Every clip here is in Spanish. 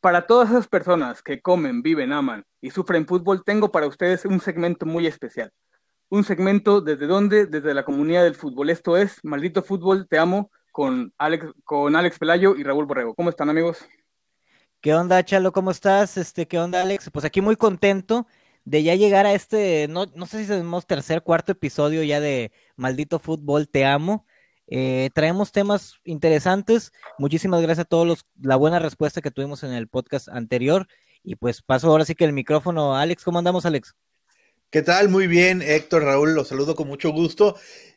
Para todas esas personas que comen, viven, aman y sufren fútbol, tengo para ustedes un segmento muy especial. Un segmento desde donde, desde la comunidad del fútbol. Esto es Maldito Fútbol, te amo, con Alex, con Alex Pelayo y Raúl Borrego. ¿Cómo están, amigos? ¿Qué onda, Chalo? ¿Cómo estás? Este, ¿qué onda, Alex? Pues aquí muy contento de ya llegar a este, no, no sé si tenemos tercer, cuarto episodio ya de Maldito Fútbol, te amo. Eh, traemos temas interesantes. Muchísimas gracias a todos los, la buena respuesta que tuvimos en el podcast anterior. Y pues paso ahora sí que el micrófono. Alex, ¿cómo andamos, Alex? ¿Qué tal? Muy bien, Héctor, Raúl, los saludo con mucho gusto.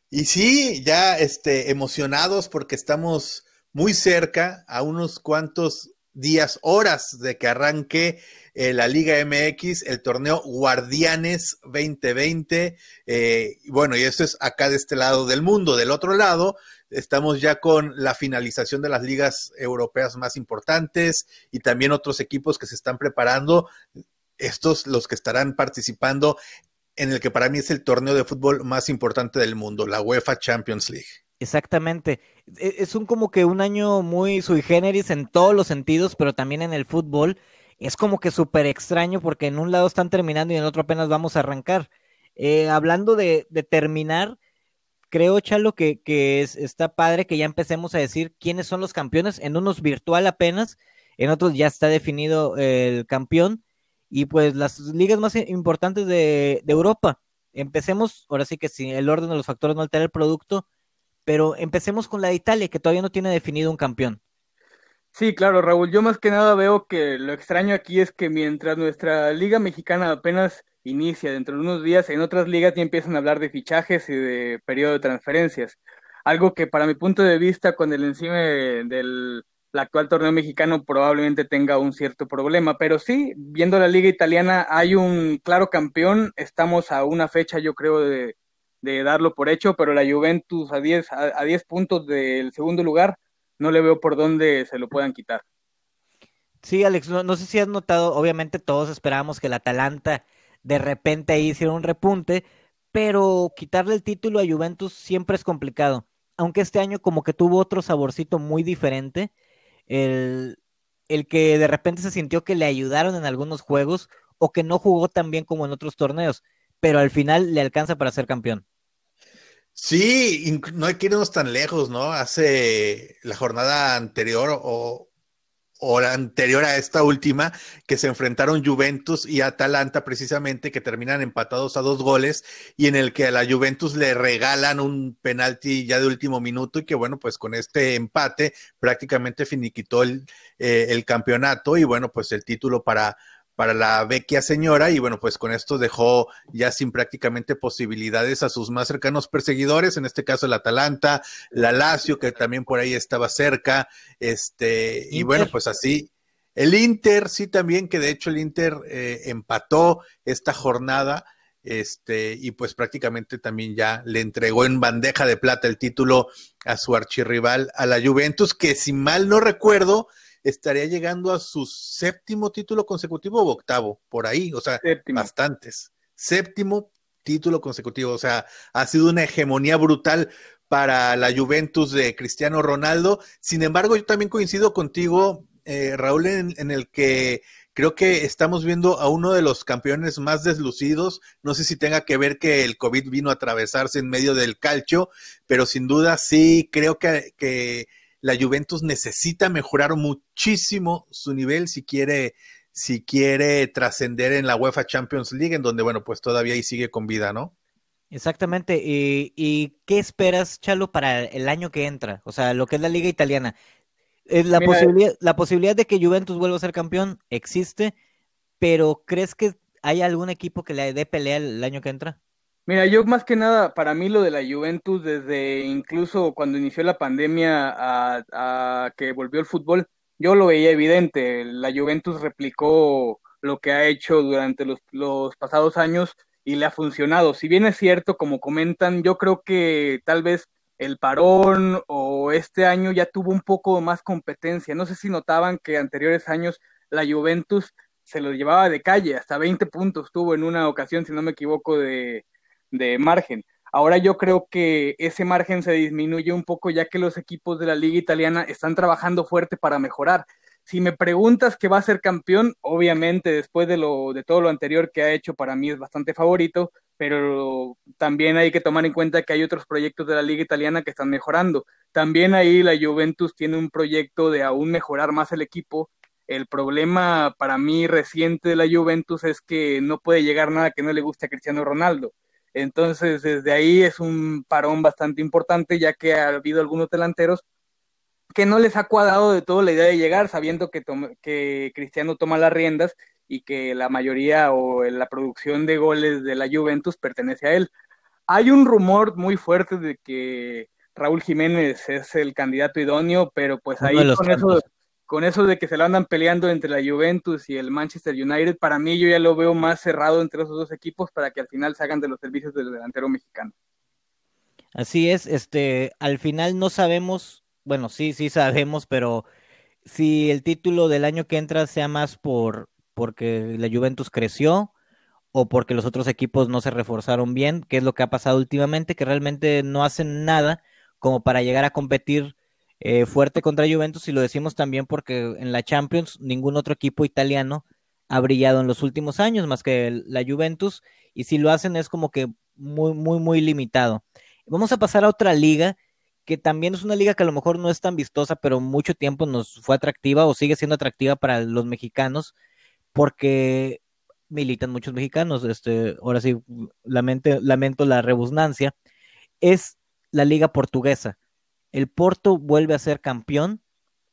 Y sí, ya este, emocionados porque estamos muy cerca, a unos cuantos días, horas de que arranque eh, la Liga MX, el torneo Guardianes 2020. Eh, bueno, y eso es acá de este lado del mundo. Del otro lado, estamos ya con la finalización de las ligas europeas más importantes y también otros equipos que se están preparando. Estos los que estarán participando en el que para mí es el torneo de fútbol más importante del mundo, la UEFA Champions League. Exactamente. E, es un como que un año muy sui generis en todos los sentidos, pero también en el fútbol es como que súper extraño porque en un lado están terminando y en el otro apenas vamos a arrancar. Eh, hablando de, terminar, creo, Chalo, que, es, está padre que ya empecemos a decir quiénes son los campeones. En unos virtual apenas, en otros ya está definido el campeón. Y pues las ligas más importantes de, de Europa. Empecemos, ahora sí que si el orden de los factores no altera el producto, pero empecemos con la de Italia, que todavía no tiene definido un campeón. Sí, claro, Raúl. Yo más que nada veo que lo extraño aquí es que mientras nuestra liga mexicana apenas inicia dentro de unos días, en otras ligas ya empiezan a hablar de fichajes y de periodo de transferencias. Algo que para mi punto de vista, con el encima del actual torneo mexicano probablemente tenga un cierto problema. Pero sí, viendo la liga italiana, hay un claro campeón. Estamos a una fecha, yo creo, de, de darlo por hecho, pero la Juventus a 10, a, 10 puntos del segundo lugar, no le veo por dónde se lo puedan quitar. Sí, Alex, no, sé si has notado, obviamente todos esperábamos que el Atalanta de repente ahí hiciera un repunte, pero quitarle el título a Juventus siempre es complicado. Aunque este año como que tuvo otro saborcito muy diferente, el, el que de repente se sintió que le ayudaron en algunos juegos o que no jugó tan bien como en otros torneos, pero al final le alcanza para ser campeón. Sí, no hay que irnos tan lejos, ¿no? Hace la jornada anterior o, la anterior a esta última, que se enfrentaron Juventus y Atalanta precisamente, que terminan empatados a dos goles y en el que a la Juventus le regalan un penalti ya de último minuto y que bueno, pues con este empate prácticamente finiquitó el, eh, el campeonato y bueno, pues el título para, para la vecchia señora y bueno, pues con esto dejó ya sin prácticamente posibilidades a sus más cercanos perseguidores, en este caso el Atalanta, la Lazio que también por ahí estaba cerca, este y bueno, pues así el Inter sí también que de hecho el Inter eh, empató esta jornada este, y pues prácticamente también ya le entregó en bandeja de plata el título a su archirrival, a la Juventus, que si mal no recuerdo, estaría llegando a su séptimo título consecutivo o octavo, por ahí, o sea, bastantes. Séptimo título consecutivo, o sea, ha sido una hegemonía brutal para la Juventus de Cristiano Ronaldo. Sin embargo, yo también coincido contigo, eh, Raúl, en, el que creo que estamos viendo a uno de los campeones más deslucidos. No sé si tenga que ver que el COVID vino a atravesarse en medio del calcio, pero sin duda sí creo que, que la Juventus necesita mejorar muchísimo su nivel si quiere, si quiere trascender en la UEFA Champions League, en donde, bueno, pues todavía ahí sigue con vida, ¿no? Exactamente. ¿Y, qué esperas, Chalo, para el año que entra? O sea, lo que es la Liga Italiana. La, posibilidad, la posibilidad de que Juventus vuelva a ser campeón existe, pero ¿crees que hay algún equipo que le dé pelea el año que entra? Mira, yo más que nada, para mí lo de la Juventus, desde incluso cuando inició la pandemia a, que volvió el fútbol, yo lo veía evidente. La Juventus replicó lo que ha hecho durante los, los pasados años y le ha funcionado. Si bien es cierto, como comentan, yo creo que tal vez el parón o este año ya tuvo un poco más competencia. No sé si notaban que anteriores años la Juventus se lo llevaba de calle, hasta 20 puntos tuvo en una ocasión, si no me equivoco, de, de margen. Ahora yo creo que ese margen se disminuye un poco ya que los equipos de la liga italiana están trabajando fuerte para mejorar. si me preguntas que va a ser campeón, obviamente después de, lo, de todo lo anterior que ha hecho, para mí es bastante favorito, pero también hay que tomar en cuenta que hay otros proyectos de la liga italiana que están mejorando. También ahí la Juventus tiene un proyecto de aún mejorar más el equipo. El problema para mí reciente de la Juventus es que no puede llegar nada que no le guste a Cristiano Ronaldo. Entonces, desde ahí es un parón bastante importante, ya que ha habido algunos delanteros que no les ha cuadrado de todo la idea de llegar, sabiendo que, que Cristiano toma las riendas y que la mayoría o la producción de goles de la Juventus pertenece a él. Hay un rumor muy fuerte de que Raúl Jiménez es el candidato idóneo, pero pues ahí con eso, con eso de que se lo andan peleando entre la Juventus y el Manchester United, para mí yo ya lo veo más cerrado entre esos dos equipos para que al final se hagan de los servicios del delantero mexicano. Así es, este, al final no sabemos bueno, sí, sí sabemos, pero si el título del año que entra sea más por porque la Juventus creció o porque los otros equipos no se reforzaron bien, que es lo que ha pasado últimamente, que realmente no hacen nada como para llegar a competir eh, fuerte contra Juventus, y lo decimos también porque en la Champions ningún otro equipo italiano ha brillado en los últimos años más que la Juventus, y si lo hacen es como que muy, muy, muy limitado. Vamos a pasar a otra liga que también es una liga que a lo mejor no es tan vistosa, pero mucho tiempo nos fue atractiva o sigue siendo atractiva para los mexicanos, porque militan muchos mexicanos, este, ahora sí, lamento la rebusnancia, es la liga portuguesa. El Porto vuelve a ser campeón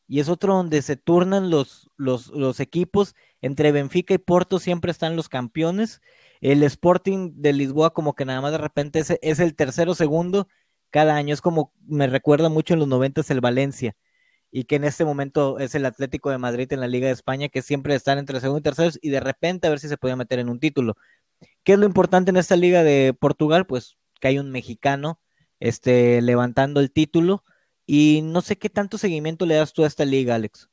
y es otro donde se turnan los, los, equipos. Entre Benfica y Porto siempre están los campeones. El Sporting de Lisboa como que nada más de repente es, es el tercero segundo cada año. Es como me recuerda mucho en los 90 el Valencia y que en este momento es el Atlético de Madrid en la Liga de España, que siempre están entre segundo y terceros y de repente a ver si se podía meter en un título. ¿Qué es lo importante en esta Liga de Portugal? Pues que hay un mexicano este, levantando el título y no sé qué tanto seguimiento le das tú a esta liga, Alex.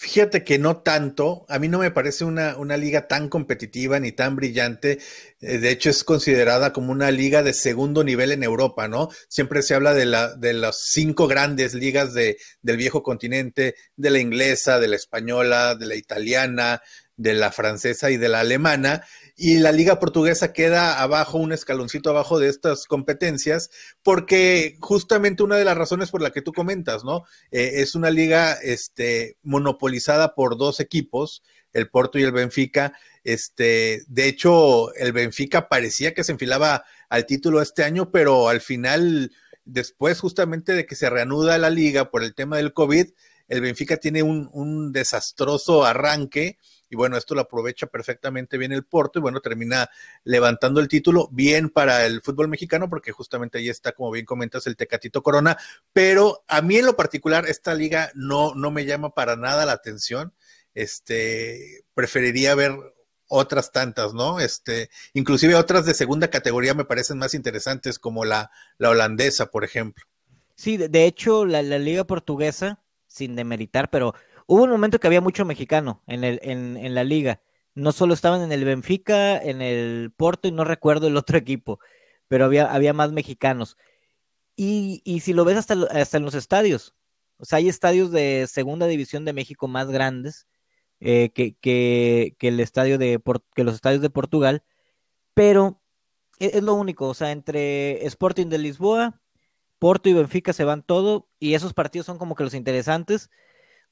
Fíjate que no tanto, a mí no me parece una, una liga tan competitiva ni tan brillante, eh, de hecho es considerada como una liga de segundo nivel en Europa, ¿no? Siempre se habla de, la, de las cinco grandes ligas de, del viejo continente, de la inglesa, de la española, de la italiana, de la francesa y de la alemana, y la liga portuguesa queda abajo, un escaloncito abajo de estas competencias, porque justamente una de las razones por la que tú comentas, ¿no? Eh, es una liga este, monopolizada por dos equipos, el Porto y el Benfica. Este, de hecho, el Benfica parecía que se enfilaba al título este año, pero al final, después justamente de que se reanuda la liga por el tema del COVID, el Benfica tiene un, un desastroso arranque y bueno, esto lo aprovecha perfectamente bien el Porto y bueno, termina levantando el título bien para el fútbol mexicano porque justamente ahí está, como bien comentas, el Tecatito Corona, pero a mí en lo particular esta liga no, no me llama para nada la atención, este, preferiría ver otras tantas, ¿no? Este, inclusive otras de segunda categoría me parecen más interesantes como la, la holandesa, por ejemplo. Sí, de, hecho, la, la liga portuguesa, sin demeritar, pero Hubo un momento que había mucho mexicano en, el, en, la liga. No solo estaban en el Benfica, en el Porto y no recuerdo el otro equipo, pero había, más mexicanos. Y, si lo ves hasta, en los estadios, o sea, hay estadios de segunda división de México más grandes eh, que, el estadio de que los estadios de Portugal, pero es, es, lo único, o sea, entre Sporting de Lisboa, Porto y Benfica se van todo, y esos partidos son como que los interesantes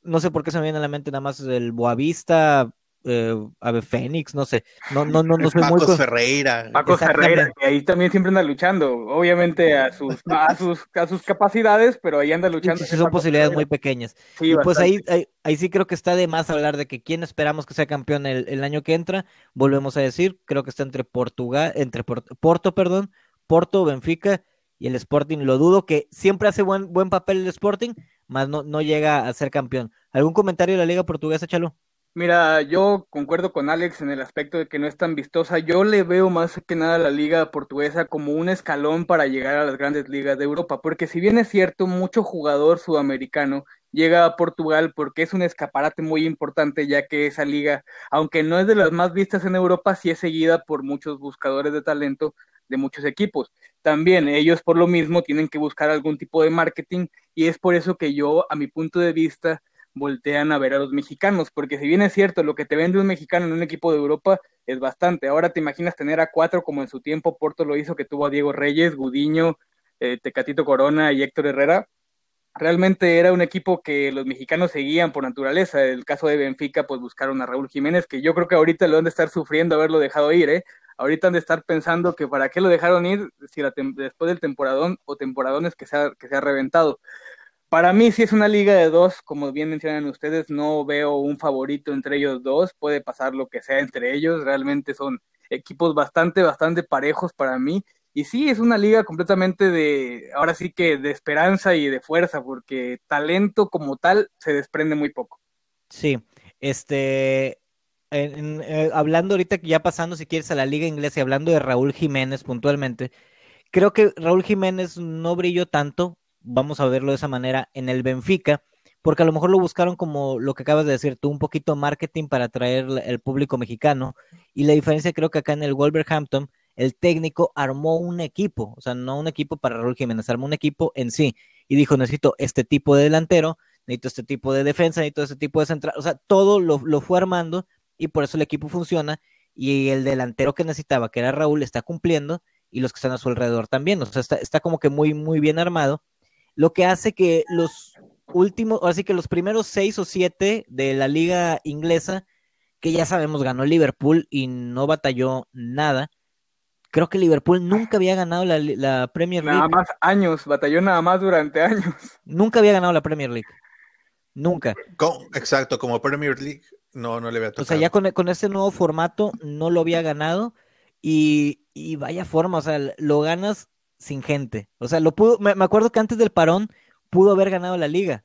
no sé por qué se me viene a la mente nada más el Boavista, eh, Ave Fénix, no sé. No, no, no, no soy Paco Ferreira. Paco Ferreira, que ahí también siempre anda luchando, obviamente a sus, a sus, a sus capacidades, pero ahí anda luchando. Sí, son posibilidades muy pequeñas. y pues ahí, ahí, sí creo que está de más hablar de que quién esperamos que sea campeón el, el año que entra. Volvemos a decir, creo que está entre Portugal, entre Porto, perdón, Porto, Benfica y el Sporting. Lo dudo que siempre hace buen, buen papel el Sporting, más no, no llega a ser campeón. ¿Algún comentario de la Liga Portuguesa, Chalo? Mira, yo concuerdo con Alex en el aspecto de que no es tan vistosa. Yo le veo más que nada a la liga portuguesa como un escalón para llegar a las grandes ligas de Europa, porque si bien es cierto, mucho jugador sudamericano llega a Portugal porque es un escaparate muy importante, ya que esa liga, aunque no es de las más vistas en Europa, sí es seguida por muchos buscadores de talento de muchos equipos. También ellos por lo mismo tienen que buscar algún tipo de marketing y es por eso que yo, a mi punto de vista, voltean a ver a los mexicanos, porque si bien es cierto, lo que te vende un mexicano en un equipo de Europa es bastante. Ahora te imaginas tener a cuatro como en su tiempo Porto lo hizo, que tuvo a Diego Reyes, Gudiño, eh, Tecatito Corona y Héctor Herrera. Realmente era un equipo que los mexicanos seguían por naturaleza. El caso de Benfica, pues buscaron a Raúl Jiménez, que yo creo que ahorita lo han de estar sufriendo haberlo dejado ir, ¿eh? Ahorita han de estar pensando que para qué lo dejaron ir si después del temporadón o temporadones que se que se ha reventado. Para mí, si es una liga de dos, como bien mencionan ustedes, no veo un favorito entre ellos dos. Puede pasar lo que sea entre ellos. Realmente son equipos bastante, bastante parejos para mí. Y sí, es una liga completamente de, ahora sí que de esperanza y de fuerza, porque talento como tal se desprende muy poco. Sí, este, eh, hablando ahorita, ya pasando si quieres a la liga inglesa y hablando de Raúl Jiménez puntualmente, creo que Raúl Jiménez no brilló tanto vamos a verlo de esa manera, en el Benfica, porque a lo mejor lo buscaron como lo que acabas de decir tú, un poquito marketing para atraer el público mexicano. Y la diferencia creo que acá en el Wolverhampton, el técnico armó un equipo, o sea, no un equipo para Raúl Jiménez, armó un equipo en sí y dijo, necesito este tipo de delantero, necesito este tipo de defensa, necesito este tipo de central, o sea, todo lo, lo fue armando y por eso el equipo funciona y el delantero que necesitaba, que era Raúl, está cumpliendo y los que están a su alrededor también, o sea, está, está como que muy, muy bien armado lo que hace que los últimos, así que los primeros seis o siete de la liga inglesa, que ya sabemos ganó Liverpool y no batalló nada. Creo que Liverpool nunca había ganado la, Premier League. Nada más años, batalló nada más durante años. Nunca había ganado la Premier League. Nunca. exacto, como Premier League no, no le había tocado. O sea, ya con, con este nuevo formato no lo había ganado y, y vaya forma, o sea, lo ganas sin gente. O sea, lo pudo, me, acuerdo que antes del parón pudo haber ganado la liga.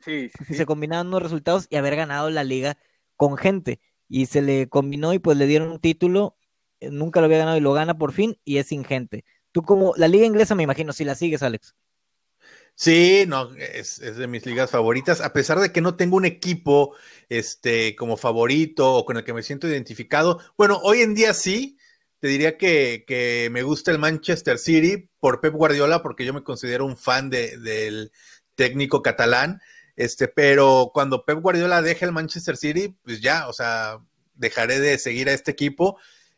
Sí, sí, Si se combinaban los resultados y haber ganado la liga con gente. Y se le combinó y pues le dieron un título. Eh, nunca lo había ganado y lo gana por fin y es sin gente. Tú como la liga inglesa me imagino, si la sigues, Alex. Sí, no, es, es, de mis ligas favoritas, a pesar de que no tengo un equipo este, como favorito o con el que me siento identificado. Bueno, hoy en día sí, te diría que, me gusta el Manchester City por Pep Guardiola, porque yo me considero un fan del técnico catalán. Este, pero cuando Pep Guardiola deje el Manchester City, pues ya, o sea, dejaré de seguir a este equipo.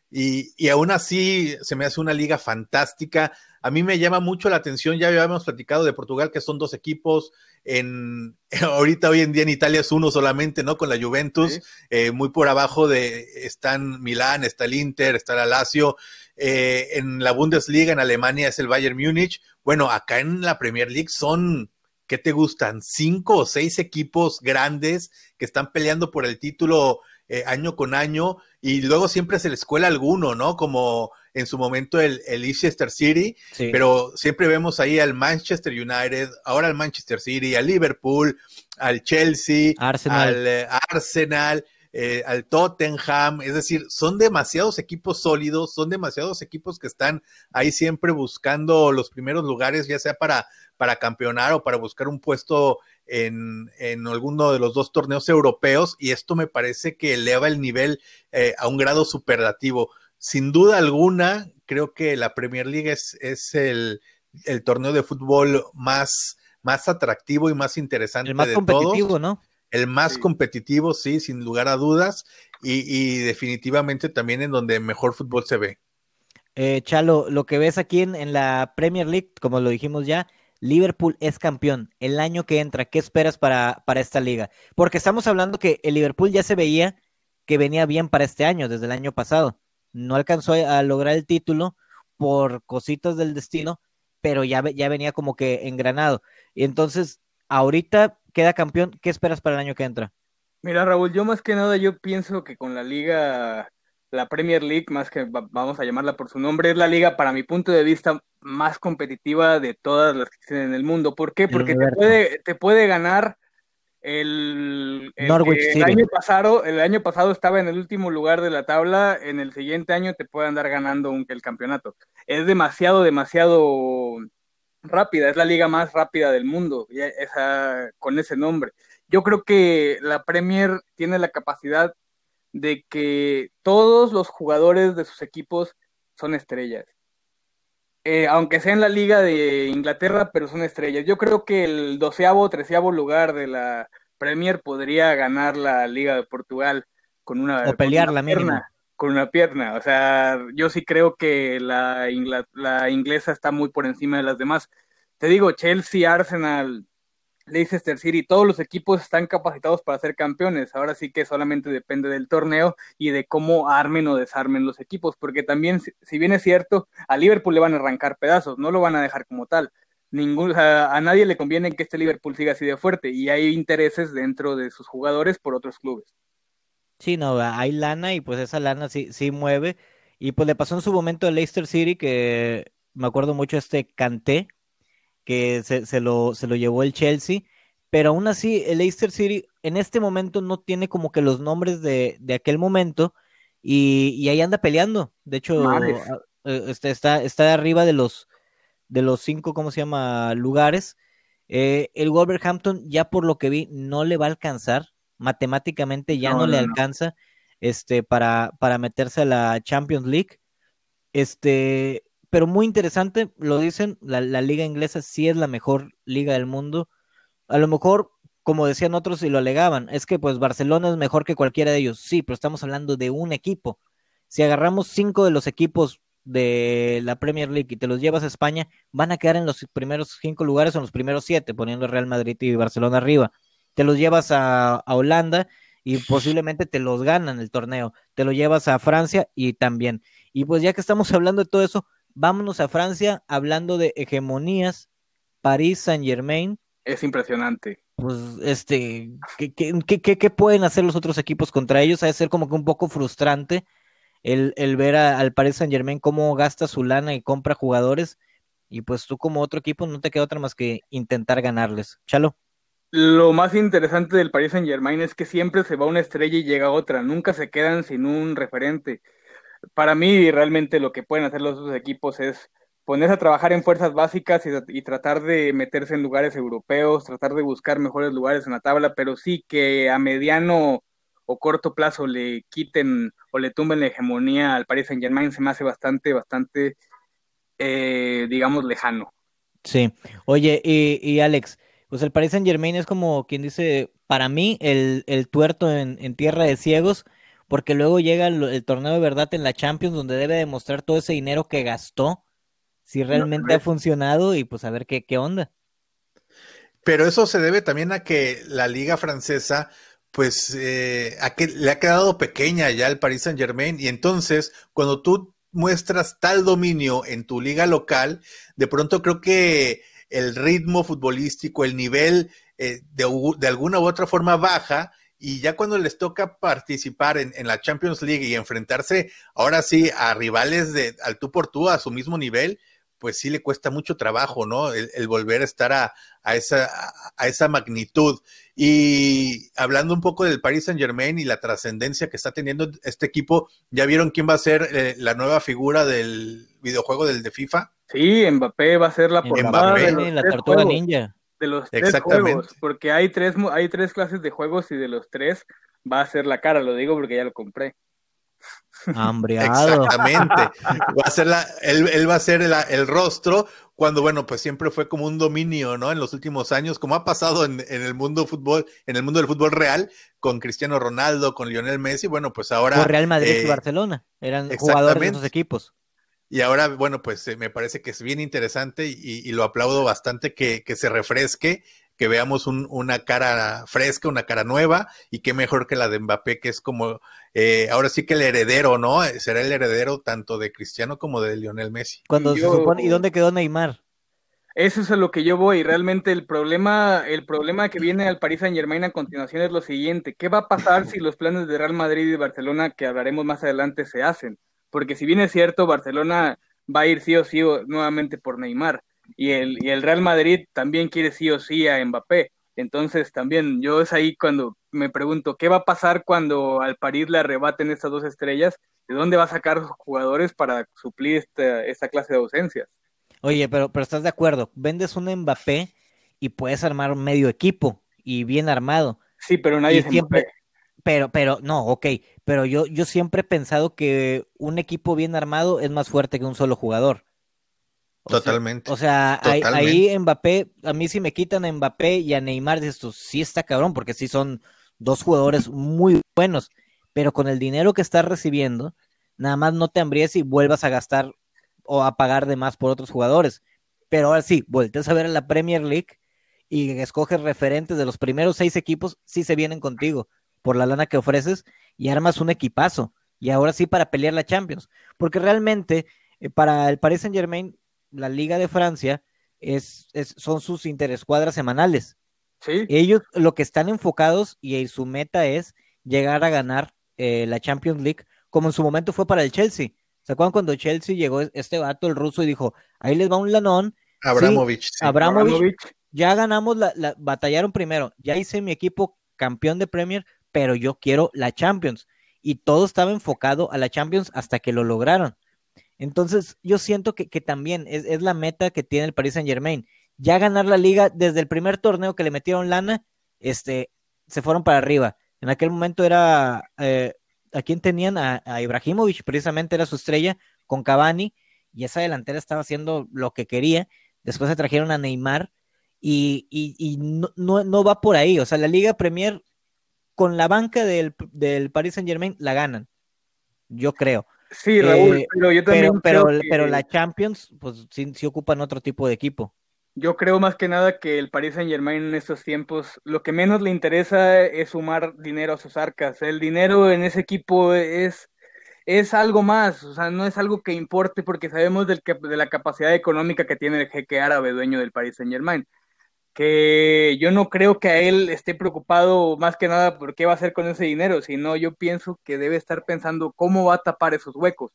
Y, y aún así se me hace una liga fantástica. A mí me llama mucho la atención, ya habíamos platicado de Portugal, que son dos equipos, en ahorita hoy en día en Italia es uno solamente, ¿no? Con la Juventus, eh, muy por abajo de están Milán, está el Inter, está el Lazio, eh, en la Bundesliga en Alemania es el Bayern Múnich. Bueno, acá en la Premier League son ¿qué te gustan? Cinco o seis equipos grandes que están peleando por el título eh, año con año y luego siempre se les cuela alguno, ¿no? Como en su momento el, el Leicester City, pero siempre vemos ahí al Manchester United, ahora al Manchester City, al Liverpool, al Chelsea, al eh, Arsenal. Eh, al Tottenham, es decir, son demasiados equipos sólidos, son demasiados equipos que están ahí siempre buscando los primeros lugares, ya sea para, para campeonar o para buscar un puesto en, en, alguno de los dos torneos europeos y esto me parece que eleva el nivel eh, a un grado superlativo. Sin duda alguna, creo que la Premier League es, es el, el, torneo de fútbol más, más atractivo y más interesante el más competitivo, ¿no? El más competitivo, sí, sin lugar a dudas, y, y, definitivamente también en donde mejor fútbol se ve. Eh, Chalo, lo que ves aquí en, en la Premier League, como lo dijimos ya, Liverpool es campeón el año que entra. ¿Qué esperas para, para esta liga? Porque estamos hablando que el Liverpool ya se veía que venía bien para este año, desde el año pasado. No alcanzó a lograr el título por cositas del destino, pero ya, ya venía como que engranado. Y entonces, ahorita queda campeón. ¿Qué esperas para el año que entra? Mira, Raúl, yo más que nada yo pienso que con la liga la Premier League, más que vamos a llamarla por su nombre, es la liga, para mi punto de vista, más competitiva de todas las que existen en el mundo. ¿Por qué? Porque te puede, te puede ganar el, el, año pasado, el año pasado estaba en el último lugar de la tabla, en el siguiente año te puede andar ganando un, el campeonato. Es demasiado, demasiado rápida, es la liga más rápida del mundo, esa, con ese nombre. Yo creo que la Premier tiene la capacidad de que todos los jugadores de sus equipos son estrellas. Eh, aunque sea en la liga de Inglaterra, pero son estrellas. Yo creo que el doceavo, treceavo lugar de la Premier podría ganar la Liga de Portugal con una, o pelear con una la pierna, con una pierna. O sea, yo sí creo que la, la inglesa está muy por encima de las demás. Te digo, Chelsea, Arsenal, Leicester City, todos los equipos están capacitados para ser campeones. Ahora sí que solamente depende del torneo y de cómo armen o desarmen los equipos, porque también, si bien es cierto, a Liverpool le van a arrancar pedazos, no lo van a dejar como tal. Ningún, a, nadie le conviene que este Liverpool siga así de fuerte y hay intereses dentro de sus jugadores por otros clubes. Sí, no, hay lana y pues esa lana sí, sí mueve. Y pues le pasó en su momento a Leicester City, que me acuerdo mucho este Canté, que se, se, lo, se lo llevó el Chelsea, pero aún así el Leicester City en este momento no tiene como que los nombres de, de aquel momento y, ahí anda peleando. De hecho, eh, este, está, está arriba de los, de los cinco, ¿cómo se llama?, lugares. Eh, el Wolverhampton ya por lo que vi no le va a alcanzar, matemáticamente ya no, le alcanza este, para, para meterse a la Champions League. Este, pero muy interesante, lo dicen, la, liga inglesa sí es la mejor liga del mundo. A lo mejor, como decían otros y lo alegaban, es que pues Barcelona es mejor que cualquiera de ellos. Sí, pero estamos hablando de un equipo. Si agarramos cinco de los equipos de la Premier League y te los llevas a España, van a quedar en los primeros cinco lugares o en los primeros siete, poniendo Real Madrid y Barcelona arriba. Te los llevas a, a Holanda y posiblemente te los ganan el torneo. Te lo llevas a Francia y también. Y pues ya que estamos hablando de todo eso, Vámonos a Francia hablando de hegemonías. París Saint Germain. Es impresionante. Pues, este, ¿qué, qué, pueden hacer los otros equipos contra ellos? Ha de ser como que un poco frustrante el, el ver al Paris Saint Germain cómo gasta su lana y compra jugadores. Y pues tú como otro equipo no te queda otra más que intentar ganarles. Chalo. Lo más interesante del Paris Saint Germain es que siempre se va una estrella y llega otra. Nunca se quedan sin un referente para mí realmente lo que pueden hacer los dos equipos es ponerse a trabajar en fuerzas básicas y, tratar de meterse en lugares europeos, tratar de buscar mejores lugares en la tabla, pero sí que a mediano o corto plazo le quiten o le tumben la hegemonía al Paris Saint Germain se me hace bastante, bastante, eh, digamos, lejano. Sí, oye, y, Alex, pues el Paris Saint Germain es como quien dice, para mí, el, tuerto en tierra de ciegos, porque luego llega el, torneo de verdad en la Champions donde debe demostrar todo ese dinero que gastó, si realmente ha funcionado y pues a ver qué, qué onda. Pero eso se debe también a que la liga francesa, pues, eh, a que le ha quedado pequeña ya el Paris Saint Germain y entonces cuando tú muestras tal dominio en tu liga local, de pronto creo que el ritmo futbolístico, el nivel eh, de, de alguna u otra forma baja y ya cuando les toca participar en, la Champions League y enfrentarse ahora sí a rivales de al tú por tú a su mismo nivel, pues sí le cuesta mucho trabajo, ¿no? El, volver a estar a, esa, a, esa magnitud. Y hablando un poco del Paris Saint Germain y la trascendencia que está teniendo este equipo, ¿ya vieron quién va a ser eh, la nueva figura del videojuego del de FIFA? Sí, Mbappé va a ser la portada de la tortuga ninja de los tres juegos, porque hay tres, hay tres clases de juegos y de los tres va a ser la cara, lo digo porque ya lo compré. Hambreado. Exactamente. Va a ser la, él, va a ser el rostro cuando, bueno, pues siempre fue como un dominio, ¿no? En los últimos años, como ha pasado en, el mundo fútbol, en el mundo del fútbol real, con Cristiano Ronaldo, con Lionel Messi, bueno, pues ahora. Real Madrid y eh, Barcelona, eran jugadores de esos equipos. Y ahora, bueno, pues eh, me parece que es bien interesante y, lo aplaudo bastante que, se refresque, que veamos una cara fresca, una cara nueva y qué mejor que la de Mbappé, que es como, eh, ahora sí que el heredero, ¿no? Será el heredero tanto de Cristiano como de Lionel Messi. Cuando supone, ¿Y dónde quedó Neymar? Eso es a lo que yo voy. Realmente el problema, el problema que viene al Paris Saint Germain a continuación es lo siguiente. ¿Qué va a pasar si los planes de Real Madrid y Barcelona, que hablaremos más adelante, se hacen? Porque si bien es cierto, Barcelona va a ir sí o sí nuevamente por Neymar y el, y el Real Madrid también quiere sí o sí a Mbappé. Entonces también yo es ahí cuando me pregunto, ¿qué va a pasar cuando al París le arrebaten estas dos estrellas? ¿De dónde va a sacar jugadores para suplir esta, esta clase de ausencias? Oye, pero, pero estás de acuerdo, vendes un Mbappé y puedes armar medio equipo y bien armado. Sí, pero nadie es siempre, pero, pero, no, ok, pero yo, yo siempre he pensado que un equipo bien armado es más fuerte que un solo jugador. Totalmente. o sea, ahí, Mbappé, a mí si me quitan a Mbappé y a Neymar, esto sí está cabrón, porque sí son dos jugadores muy buenos, pero con el dinero que estás recibiendo, nada más no te hambríes y vuelvas a gastar o a pagar de más por otros jugadores. Pero ahora sí, vueltes a ver a la Premier League y escoges referentes de los primeros seis equipos, sí se vienen contigo por la lana que ofreces y armas un equipazo. Y ahora sí para pelear la Champions. Porque realmente eh, para el Paris Saint Germain, la Liga de Francia es, son sus interescuadras semanales. ¿Sí? Ellos lo que están enfocados y su meta es llegar a ganar eh, la Champions League, como en su momento fue para el Chelsea. ¿Se acuerdan cuando Chelsea llegó este vato, el ruso, y dijo, ahí les va un lanón? Abramovich. Abramovich, ya ganamos, la, la, batallaron primero, ya hice mi equipo campeón de Premier, pero yo quiero la Champions. Y todo estaba enfocado a la Champions hasta que lo lograron. Entonces, yo siento que, también es, es, la meta que tiene el Paris Saint Germain. Ya ganar la liga desde el primer torneo que le metieron lana, este, se fueron para arriba. En aquel momento era eh, a quién tenían a, Ibrahimovic, precisamente era su estrella con Cavani, y esa delantera estaba haciendo lo que quería. Después se trajeron a Neymar y, y, no, no, va por ahí. O sea, la Liga Premier con la banca del, del Paris Saint Germain la ganan, yo creo. Sí, Raúl, eh, pero yo también. Pero, pero, la Champions, pues sí, sí ocupan otro tipo de equipo. Yo creo más que nada que el Paris Saint Germain en estos tiempos lo que menos le interesa es sumar dinero a sus arcas. El dinero en ese equipo es, es algo más, o sea, no es algo que importe porque sabemos del de la capacidad económica que tiene el jeque árabe dueño del Paris Saint Germain. Que yo no creo que a él esté preocupado más que nada por qué va a hacer con ese dinero, sino yo pienso que debe estar pensando cómo va a tapar esos huecos.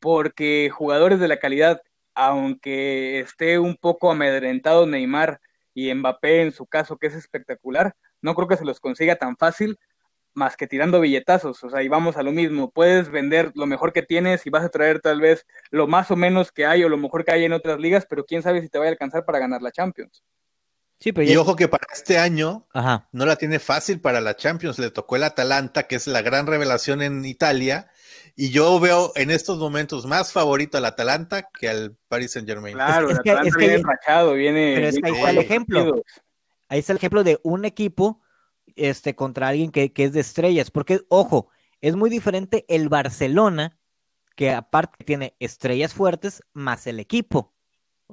Porque jugadores de la calidad aunque esté un poco amedrentado Neymar y Mbappé en su caso, que es espectacular, no creo que se los consiga tan fácil más que tirando billetazos, o sea, y vamos a lo mismo, puedes vender lo mejor que tienes y vas a traer tal vez lo más o menos que hay o lo mejor que hay en otras ligas, pero quién sabe si te va a alcanzar para ganar la Champions. Sí, pero y ojo que para este año no la tiene fácil para la Champions, le tocó el Atalanta, que es la gran revelación en Italia, y yo veo en estos momentos más favorito al Atalanta que al Paris Saint Germain. Claro, el Atalanta viene enrachado, viene. Pero es que ahí está el ejemplo. Ahí está el ejemplo de un equipo este, contra alguien que, es de estrellas. Porque, ojo, es muy diferente el Barcelona, que aparte tiene estrellas fuertes, más el equipo.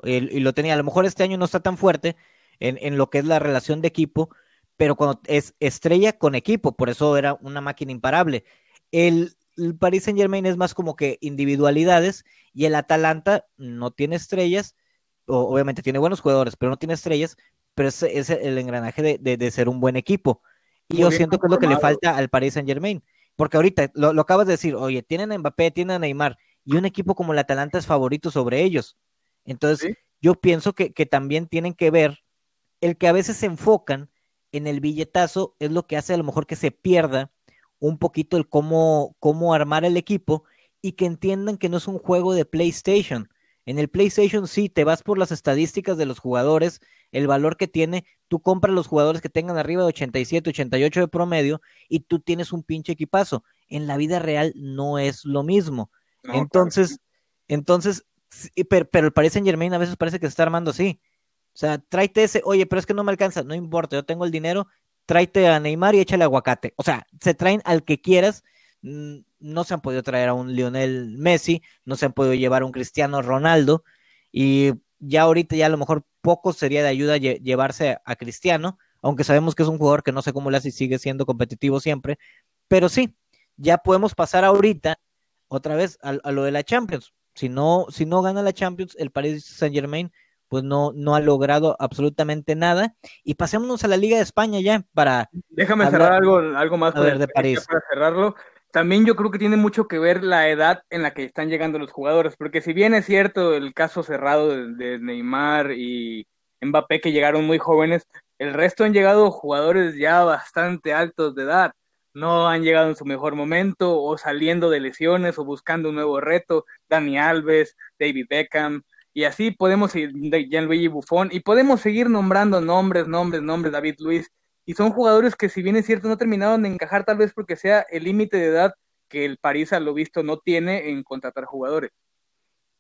y lo tenía, a lo mejor este año no está tan fuerte en, en lo que es la relación de equipo, pero cuando es estrella con equipo, por eso era una máquina imparable. El, el Paris Saint Germain es más como que individualidades y el Atalanta no tiene estrellas, obviamente tiene buenos jugadores, pero no tiene estrellas, pero es, es el engranaje de, ser un buen equipo. Y yo siento que es lo que le falta al Paris Saint Germain, porque ahorita lo, acabas de decir, oye, tienen a Mbappé, tienen a Neymar, y un equipo como el Atalanta es favorito sobre ellos. Entonces, yo pienso que, que también tienen que ver el que a veces se enfocan en el billetazo, es lo que hace a lo mejor que se pierda un poquito el cómo, cómo armar el equipo y que entiendan que no es un juego de PlayStation. En el PlayStation sí, te vas por las estadísticas de los jugadores, el valor que tiene, tú compras los jugadores que tengan arriba de 87, 88 de promedio y tú tienes un pinche equipazo. En la vida real no es lo mismo. entonces, entonces, pero, pero, el Paris Saint Germain a veces parece que se está armando así. O sea, tráete ese, oye, pero es que no me alcanza, no importa, yo tengo el dinero, tráete a Neymar y échale aguacate. O sea, se traen al que quieras. Mm, no se han podido traer a un Lionel Messi, no se han podido llevar a un Cristiano Ronaldo. Y ya ahorita ya a lo mejor poco sería de ayuda llevarse a Cristiano, aunque sabemos que es un jugador que no sé cómo le hace y sigue siendo competitivo siempre. Pero sí, ya podemos pasar ahorita otra vez a, a lo de la Champions. Si no, si no gana la Champions, el Paris Saint Germain pues no, no ha logrado absolutamente nada. Y pasémonos a la Liga de España ya para... Déjame cerrar algo, algo más de París. para cerrarlo. También yo creo que tiene mucho que ver la edad en la que están llegando los jugadores, porque si bien es cierto el caso cerrado de, Neymar y Mbappé que llegaron muy jóvenes, el resto han llegado jugadores ya bastante altos de edad no han llegado en su mejor momento o saliendo de lesiones o buscando un nuevo reto. Dani Alves, David Beckham, y así podemos ir Gianluigi Buffon y podemos seguir nombrando nombres, nombres, nombres, David Luis, y son jugadores que si bien es cierto no terminaron de encajar tal vez porque sea el límite de edad que el París a lo visto no tiene en contratar jugadores.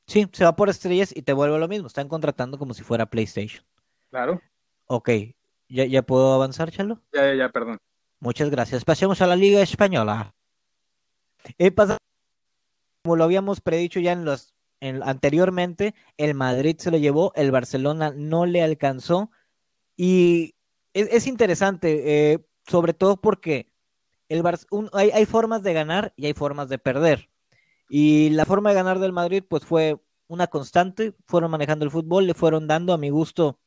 Sí, se va por estrellas y te vuelve lo mismo. Están contratando como si fuera PlayStation. Claro. Ok, ¿ya, ya puedo avanzar, Chalo? Ya, ya, ya, perdón. Muchas gracias. Pasemos a la Liga Española. Eh, pasa- como lo habíamos predicho ya en los en- anteriormente, el Madrid se lo llevó, el Barcelona no le alcanzó. Y es, es interesante, eh, sobre todo porque el Bar- hay, hay formas de ganar y hay formas de perder. Y la forma de ganar del Madrid, pues fue una constante, fueron manejando el fútbol, le fueron dando a mi gusto,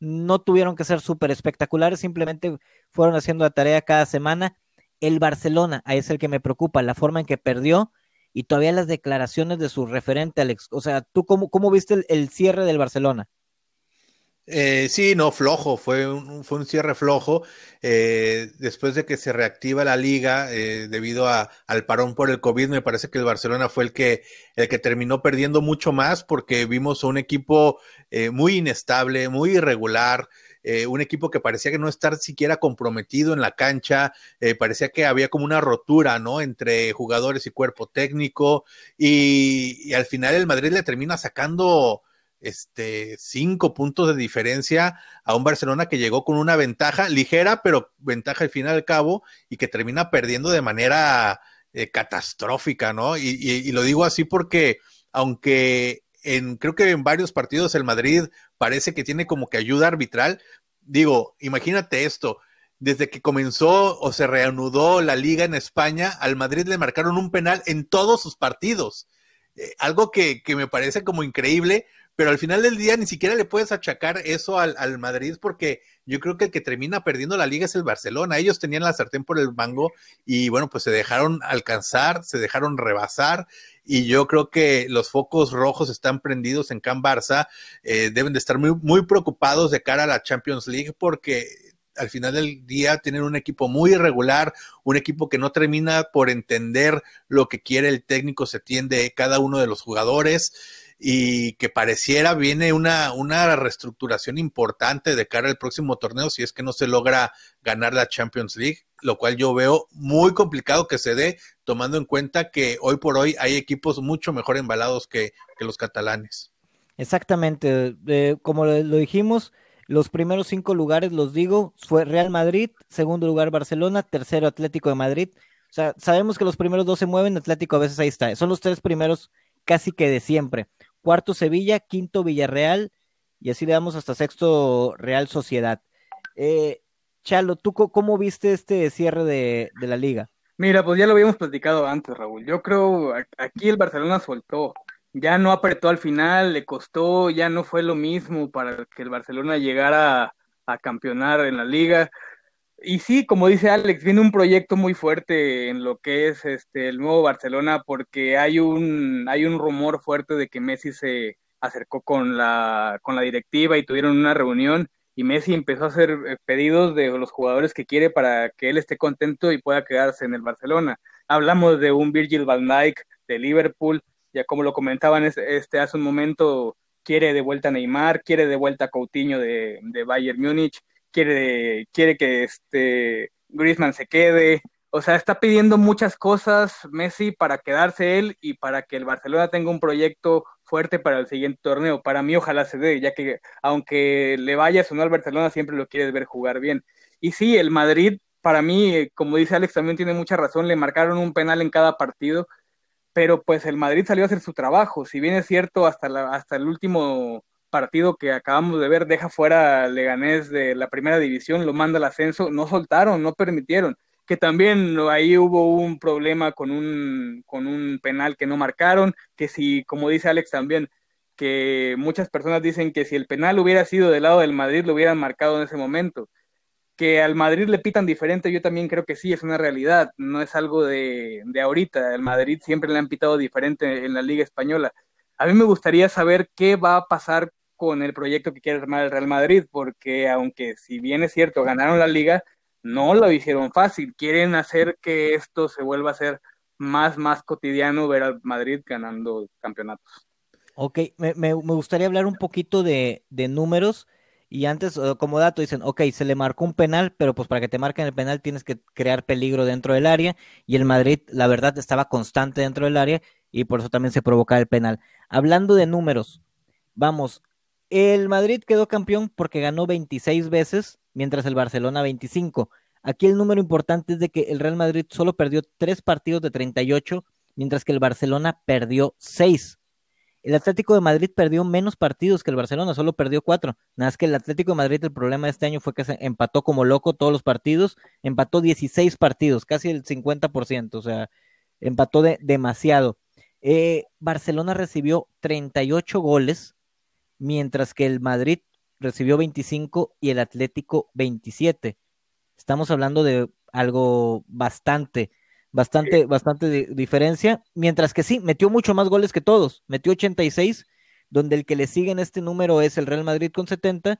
no tuvieron que ser súper espectaculares, simplemente fueron haciendo la tarea cada semana. El Barcelona, ahí es el que me preocupa, la forma en que perdió y todavía las declaraciones de su referente, Alex. O sea, ¿tú cómo, cómo viste el, cierre del Barcelona? Eh, sí, no, flojo, fue un, fue un cierre flojo. eh, después de que se reactiva la liga eh, debido a, al parón por el COVID, me parece que el Barcelona fue el que, el que terminó perdiendo mucho más porque vimos a un equipo eh, muy inestable, muy irregular. Eh, un equipo que parecía que no estar siquiera comprometido en la cancha, eh, parecía que había como una rotura, ¿no? Entre jugadores y cuerpo técnico, y, al final el Madrid le termina sacando este, cinco puntos de diferencia a un Barcelona que llegó con una ventaja ligera, pero ventaja al fin y al cabo, y que termina perdiendo de manera eh, catastrófica, ¿no? Y, y, y, lo digo así porque, aunque en, creo que en varios partidos el Madrid parece que tiene como que ayuda arbitral, digo, imagínate esto. Desde que comenzó o se reanudó la liga en España, al Madrid le marcaron un penal en todos sus partidos. Eh, algo que, que me parece como increíble, pero al final del día ni siquiera le puedes achacar eso al, al, Madrid porque yo creo que el que termina perdiendo la liga es el Barcelona. Ellos tenían la sartén por el mango y bueno, pues se dejaron alcanzar, se dejaron rebasar y yo creo que los focos rojos están prendidos en Can Barça. Eh, deben de estar muy, muy preocupados de cara a la Champions League porque al final del día tienen un equipo muy irregular, un equipo que no termina por entender lo que quiere el técnico, se tiende cada uno de los jugadores y que pareciera viene una, una reestructuración importante de cara al próximo torneo si es que no se logra ganar la Champions League, lo cual yo veo muy complicado que se dé, tomando en cuenta que hoy por hoy hay equipos mucho mejor embalados que, los catalanes. Exactamente, eh, como lo dijimos, los primeros cinco lugares, los digo, fue Real Madrid, segundo lugar Barcelona, tercero Atlético de Madrid. O sea, sabemos que los primeros dos se mueven, Atlético a veces ahí está. Son los tres primeros casi que de siempre. Cuarto Sevilla, quinto Villarreal y así le damos hasta sexto Real Sociedad. Eh, Chalo, ¿tú cómo viste este cierre de, la liga? Mira, pues ya lo habíamos platicado antes, Raúl. Yo creo aquí el Barcelona soltó. Ya no apretó al final, le costó, ya no fue lo mismo para que el Barcelona llegara a campeonar en la liga. Y sí, como dice Alex, viene un proyecto muy fuerte en lo que es este el nuevo Barcelona, porque hay un, hay un rumor fuerte de que Messi se acercó con la, con la directiva y tuvieron una reunión y Messi empezó a hacer pedidos de los jugadores que quiere para que él esté contento y pueda quedarse en el Barcelona. Hablamos de un Virgil van Dijk de Liverpool, ya como lo comentaban este hace un momento, quiere de vuelta Neymar, quiere de vuelta Coutinho de, de Bayern Múnich, quiere, quiere que este Griezmann se quede, o sea, está pidiendo muchas cosas Messi para quedarse él y para que el Barcelona tenga un proyecto fuerte para el siguiente torneo. Para mí, ojalá se dé, ya que aunque le vayas o no al Barcelona, siempre lo quieres ver jugar bien. Y sí, el Madrid, para mí, como dice Alex, también tiene mucha razón, le marcaron un penal en cada partido, pero pues el Madrid salió a hacer su trabajo. Si bien es cierto, hasta, la, hasta el último partido que acabamos de ver deja fuera a Leganés de la primera división, lo manda al ascenso, no soltaron, no permitieron que también ahí hubo un problema con un, con un penal que no marcaron, que si, como dice Alex también, que muchas personas dicen que si el penal hubiera sido del lado del Madrid, lo hubieran marcado en ese momento. Que al Madrid le pitan diferente, yo también creo que sí, es una realidad, no es algo de, de ahorita. Al Madrid siempre le han pitado diferente en la Liga Española. A mí me gustaría saber qué va a pasar con el proyecto que quiere armar el Real Madrid, porque aunque si bien es cierto, ganaron la liga, no lo hicieron fácil. Quieren hacer que esto se vuelva a ser más, más cotidiano ver al Madrid ganando campeonatos. Ok, me, me, gustaría hablar un poquito de, de, números. Y antes, como dato, dicen, ok, se le marcó un penal, pero pues para que te marquen el penal tienes que crear peligro dentro del área. Y el Madrid, la verdad, estaba constante dentro del área. y por eso también se provoca el penal. Hablando de números, vamos, el Madrid quedó campeón porque ganó 26 veces, mientras el Barcelona 25. Aquí el número importante es de que el Real Madrid solo perdió 3 partidos de 38, mientras que el Barcelona perdió 6. El Atlético de Madrid perdió menos partidos que el Barcelona, solo perdió 4. Nada más que el Atlético de Madrid, el problema de este año fue que se empató como loco todos los partidos, empató 16 partidos, casi el 50%, o sea, empató de, demasiado. Eh, Barcelona recibió 38 goles, mientras que el Madrid recibió 25 y el Atlético 27. Estamos hablando de algo bastante, bastante, bastante diferencia, mientras que sí, metió mucho más goles que todos, metió 86, donde el que le sigue en este número es el Real Madrid con 70,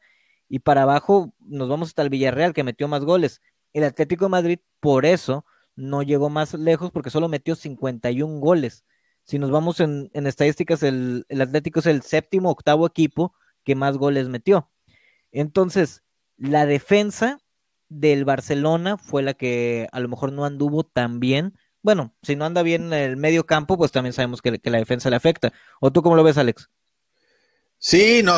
y para abajo nos vamos hasta el Villarreal, que metió más goles. El Atlético de Madrid, por eso, no llegó más lejos, porque solo metió 51 goles. Si nos vamos en, estadísticas, el, el, Atlético es el séptimo, octavo equipo que más goles metió. Entonces, la defensa del Barcelona fue la que a lo mejor no anduvo tan bien. Bueno, si no anda bien en el medio campo, pues también sabemos que, que la defensa le afecta. ¿O tú cómo lo ves, Alex? Sí, no,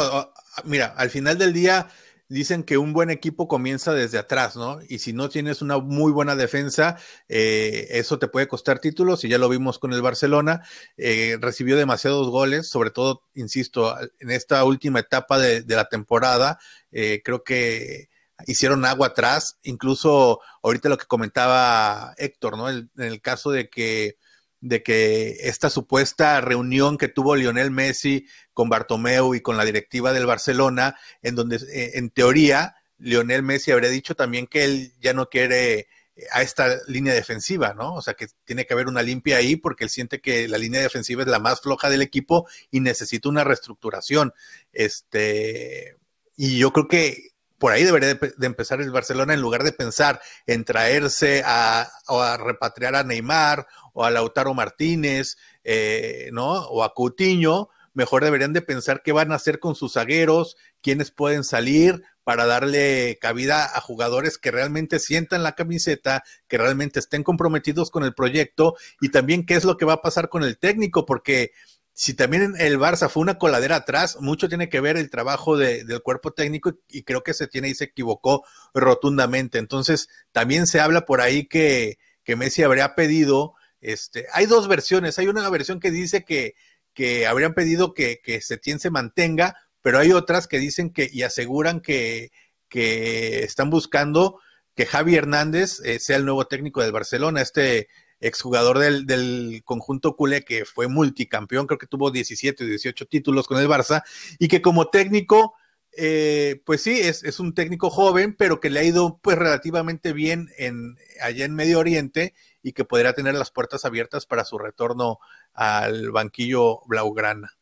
mira, al final del día dicen que un buen equipo comienza desde atrás, ¿no? Y si no tienes una muy buena defensa, eh, eso te puede costar títulos, y ya lo vimos con el Barcelona, eh, recibió demasiados goles, sobre todo, insisto, en esta última etapa de, la temporada, eh, creo que hicieron agua atrás, incluso ahorita lo que comentaba Héctor, ¿no? en el caso de que de que esta supuesta reunión que tuvo Lionel Messi con Bartomeu y con la directiva del Barcelona, en donde eh, en teoría Lionel Messi habría dicho también que él ya no quiere eh, a esta línea defensiva, ¿no? O sea, que tiene que haber una limpia ahí porque él siente que la línea defensiva es la más floja del equipo y necesita una reestructuración. Este, y yo creo que por ahí debería de, empezar el Barcelona en lugar de pensar en traerse a, o a repatriar a Neymar o a Lautaro Martínez, eh, ¿no? O a Coutinho, mejor deberían de pensar qué van a hacer con sus zagueros, quiénes pueden salir para darle cabida a jugadores que realmente sientan la camiseta, que realmente estén comprometidos con el proyecto y también qué es lo que va a pasar con el técnico, porque si también el Barça fue una coladera atrás, mucho tiene que ver el trabajo del cuerpo técnico y creo que se tiene y se equivocó rotundamente. Entonces, también se habla por ahí que, que Messi habría pedido, este, hay dos versiones, hay una versión que dice que, que habrían pedido que, que Setién se mantenga, pero hay otras que dicen que y aseguran que, que están buscando que Javi Hernández eh, sea el nuevo técnico del Barcelona, este exjugador del, del conjunto culé que fue multicampeón, creo que tuvo 17 o 18 títulos con el Barça, y que como técnico, eh, pues sí, es, es, un técnico joven, pero que le ha ido pues relativamente bien en, allá en Medio Oriente y que podría tener las puertas abiertas para su retorno al banquillo blaugrana.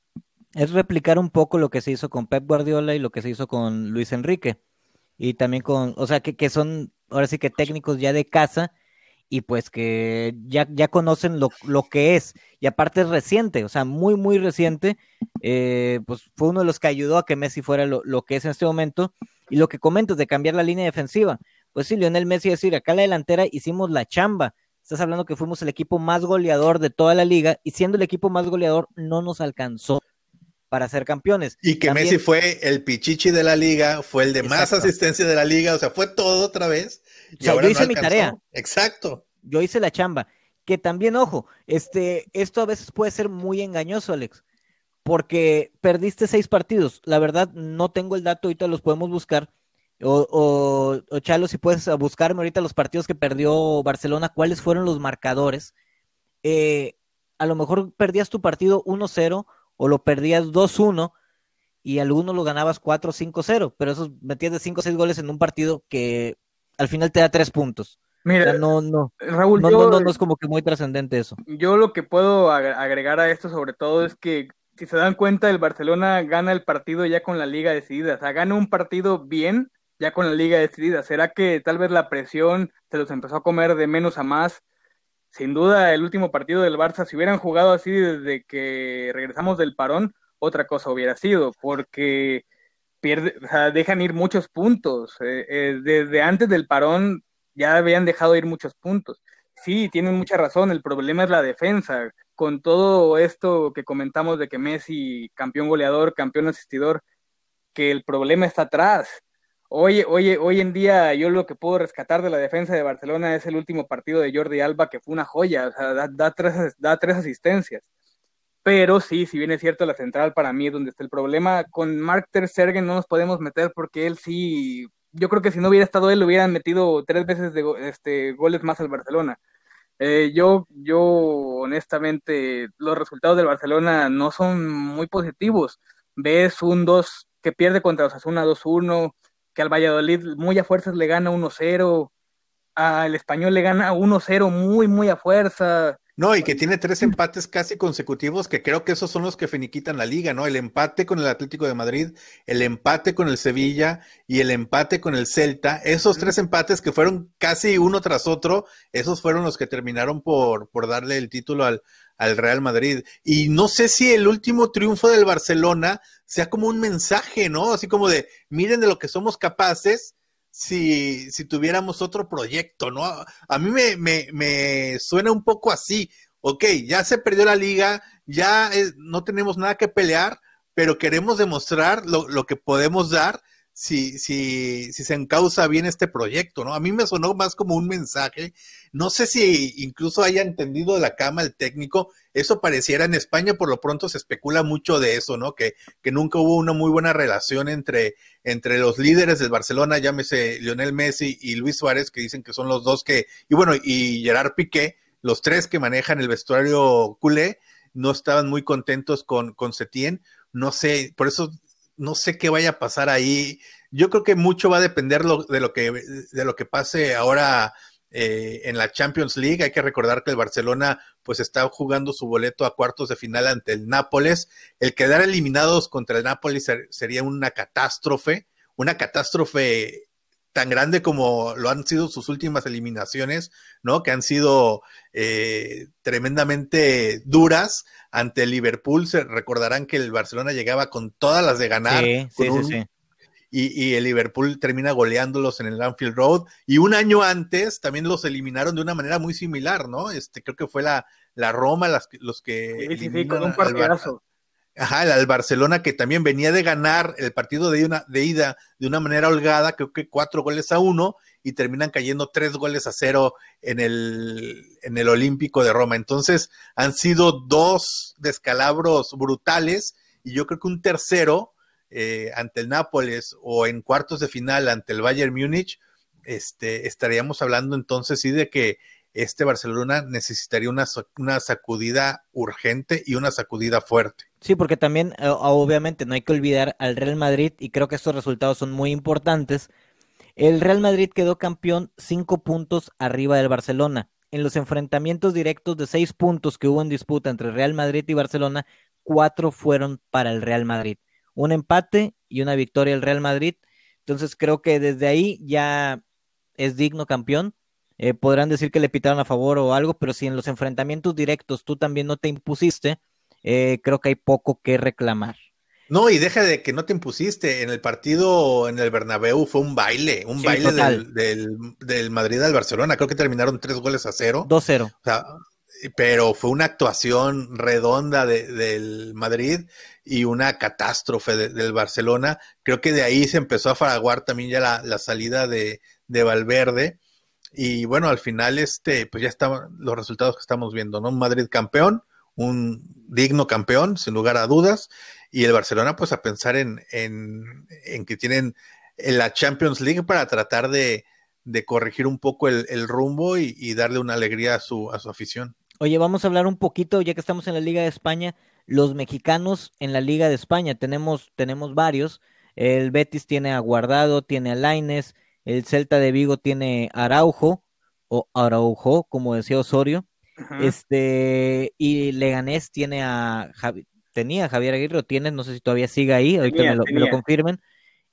Es replicar un poco lo que se hizo con Pep Guardiola y lo que se hizo con Luis Enrique. Y también con, o sea, que, que son ahora sí que técnicos ya de casa y pues que ya, ya conocen lo, lo, que es. Y aparte es reciente, o sea, muy, muy reciente. Eh, pues fue uno de los que ayudó a que Messi fuera lo, lo, que es en este momento. Y lo que comentas de cambiar la línea defensiva. Pues sí, Lionel Messi decir, acá en la delantera hicimos la chamba. Estás hablando que fuimos el equipo más goleador de toda la liga y siendo el equipo más goleador no nos alcanzó para ser campeones. Y que Messi fue el pichichi de la liga, fue el de más asistencia de la liga, o sea, fue todo otra vez. Y yo hice mi tarea. Exacto. Yo hice la chamba. Que también, ojo, este, esto a veces puede ser muy engañoso, Alex, porque perdiste seis partidos. La verdad, no tengo el dato, ahorita los podemos buscar. O, o, Chalo, si puedes buscarme ahorita los partidos que perdió Barcelona, cuáles fueron los marcadores. Eh, a lo mejor perdías tu partido 1-0 o lo perdías 2-1 y alguno lo ganabas 4-5-0, pero esos metías de 5 o 6 goles en un partido que al final te da 3 puntos. Mira, no, no, Raúl, no, no, no, es como que muy trascendente eso. Yo lo que puedo agregar a esto sobre todo es que si se dan cuenta, el Barcelona gana el partido ya con la liga decidida, o sea, gana un partido bien ya con la liga decidida. ¿Será que tal vez la presión se los empezó a comer de menos a más? sin duda el último partido del Barça, si hubieran jugado así desde que regresamos del parón, otra cosa hubiera sido, porque pierde, o sea, dejan ir muchos puntos. Eh, eh, desde antes del parón ya habían dejado ir muchos puntos. Sí, tienen mucha razón, el problema es la defensa. con todo esto que comentamos de que Messi, campeón goleador, campeón asistidor, que el problema está atrás. Hoy, hoy, hoy en día yo lo que puedo rescatar de la defensa de Barcelona es el último partido de Jordi Alba, que fue una joya, o sea, da, tres, da tres asistencias. Pero sí, si bien es cierto, la central para mí es donde está el problema. Con Mark Ter Sergen no nos podemos meter porque él sí, yo creo que si no hubiera estado él, hubieran metido tres veces de este, goles más al Barcelona. Eh, yo, yo honestamente, los resultados del Barcelona no son muy positivos. Ves un 2 que pierde contra Osasuna 2-1, que al Valladolid muy a fuerzas le gana 1-0, al Español le gana 1-0 muy, muy a fuerza. No, y que tiene tres empates casi consecutivos, que creo que esos son los que finiquitan la liga, ¿no? El empate con el Atlético de Madrid, el empate con el Sevilla y el empate con el Celta. Esos tres empates que fueron casi uno tras otro, esos fueron los que terminaron por, por darle el título al, al Real Madrid. Y no sé si el último triunfo del Barcelona sea como un mensaje, ¿no? Así como de, miren de lo que somos capaces si, si tuviéramos otro proyecto, ¿no? A mí me, me, me suena un poco así. Ok, ya se perdió la liga, ya no tenemos nada que pelear, pero queremos demostrar lo, lo que podemos dar si, si, si se encausa bien este proyecto, ¿no? A mí me sonó más como un mensaje. No sé si incluso haya entendido de la cama el técnico. Eso pareciera en España, por lo pronto se especula mucho de eso, ¿no? Que, que nunca hubo una muy buena relación entre, entre los líderes del Barcelona, llámese Lionel Messi y Luis Suárez, que dicen que son los dos que, y bueno, y Gerard Piqué, los tres que manejan el vestuario culé, no estaban muy contentos con, con Setién. No sé, por eso no sé qué vaya a pasar ahí. Yo creo que mucho va a depender de, lo que, de lo que pase ahora eh, en la Champions League. Hay que recordar que el Barcelona pues está jugando su boleto a cuartos de final ante el Nápoles. El quedar eliminados contra el Nápoles sería una catástrofe, una catástrofe tan grande como lo han sido sus últimas eliminaciones, ¿no? Que han sido eh, tremendamente duras ante el Liverpool. Se recordarán que el Barcelona llegaba con todas las de ganar. Sí, sí, sí, y, y, el Liverpool termina goleándolos en el Anfield Road. Y un año antes también los eliminaron de una manera muy similar, ¿no? Este, creo que fue la, la Roma las, los que. Sí, sí, con un partidazo. Ajá, el, Barcelona que también venía de ganar el partido de, una, de ida de una manera holgada, creo que cuatro goles a uno, y terminan cayendo tres goles a cero en el, en el Olímpico de Roma. Entonces han sido dos descalabros brutales, y yo creo que un tercero eh, ante el Nápoles o en cuartos de final ante el Bayern Múnich, este, estaríamos hablando entonces sí de que este Barcelona necesitaría una, una sacudida urgente y una sacudida fuerte. Sí, porque también eh, obviamente no hay que olvidar al Real Madrid y creo que estos resultados son muy importantes. El Real Madrid quedó campeón cinco puntos arriba del Barcelona. En los enfrentamientos directos de seis puntos que hubo en disputa entre Real Madrid y Barcelona, cuatro fueron para el Real Madrid. Un empate y una victoria del Real Madrid. Entonces creo que desde ahí ya es digno campeón. Eh, podrán decir que le pitaron a favor o algo, pero si en los enfrentamientos directos tú también no te impusiste, eh, creo que hay poco que reclamar. No, y deja de que no te impusiste. En el partido en el Bernabéu fue un baile, un baile del, Madrid al Barcelona. Creo que terminaron tres goles a cero. Dos cero. Pero fue una actuación redonda del Madrid y una catástrofe del Barcelona. Creo que de ahí se empezó a fraguar también ya la, salida de, de, Valverde. Y bueno, al final, este, pues ya estaban los resultados que estamos viendo, ¿no? Un Madrid campeón, un digno campeón, sin lugar a dudas, y el Barcelona pues a pensar en, en, que tienen la Champions League para tratar de, de corregir un poco el, el rumbo y, y, darle una alegría a su, a su afición. Oye, vamos a hablar un poquito, ya que estamos en la Liga de España, los mexicanos en la Liga de España, tenemos, tenemos varios, el Betis tiene a Guardado, tiene a Laines, el Celta de Vigo tiene a Araujo, o Araujo, como decía Osorio, este, y Leganés tiene a tenía a Javier Aguirre, o tiene, no sé si todavía sigue ahí, ahorita me, lo, confirmen.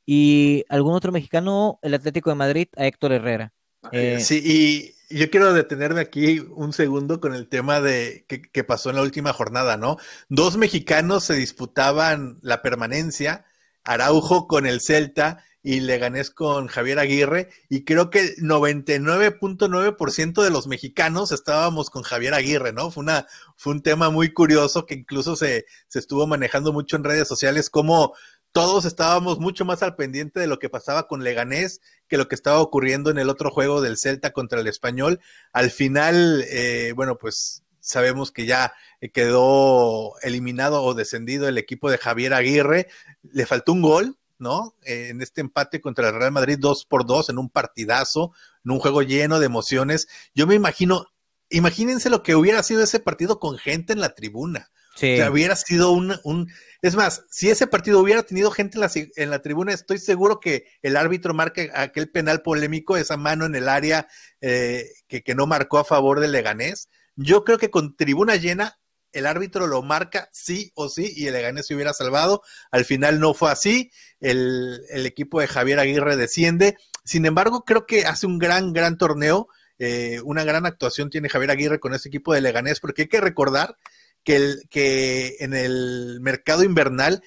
Y algún otro mexicano, el Atlético de Madrid, a Héctor Herrera. Eh, sí, y yo quiero detenerme aquí un segundo con el tema de que, pasó en la última jornada, ¿no? Dos mexicanos se disputaban la permanencia, Araujo con el Celta y Leganés con Javier Aguirre y creo que el 99.9% de los mexicanos estábamos con Javier Aguirre, ¿no? Fue, una, fue un tema muy curioso que incluso se, se estuvo manejando mucho en redes sociales como todos estábamos mucho más al pendiente de lo que pasaba con Leganés que lo que estaba ocurriendo en el otro juego del Celta contra el Español. Al final, eh, bueno, pues sabemos que ya quedó eliminado o descendido el equipo de Javier Aguirre. Le faltó un gol, ¿no? Eh, en este empate contra el Real Madrid 2 por 2 en un partidazo, en un juego lleno de emociones. Yo me imagino, imagínense lo que hubiera sido ese partido con gente en la tribuna. Sí. hubiera sido un, un, Es más, si ese partido hubiera tenido gente en la, en la, tribuna, estoy seguro que el árbitro marque aquel penal polémico, esa mano en el área eh, que, que, no marcó a favor del Leganés. Yo creo que con tribuna llena, el árbitro lo marca sí o sí y el Leganés se hubiera salvado. Al final no fue así. El, el equipo de Javier Aguirre desciende. Sin embargo, creo que hace un gran, gran torneo. Eh, una gran actuación tiene Javier Aguirre con ese equipo de Leganés, porque hay que recordar que, el, que en el mercado invernal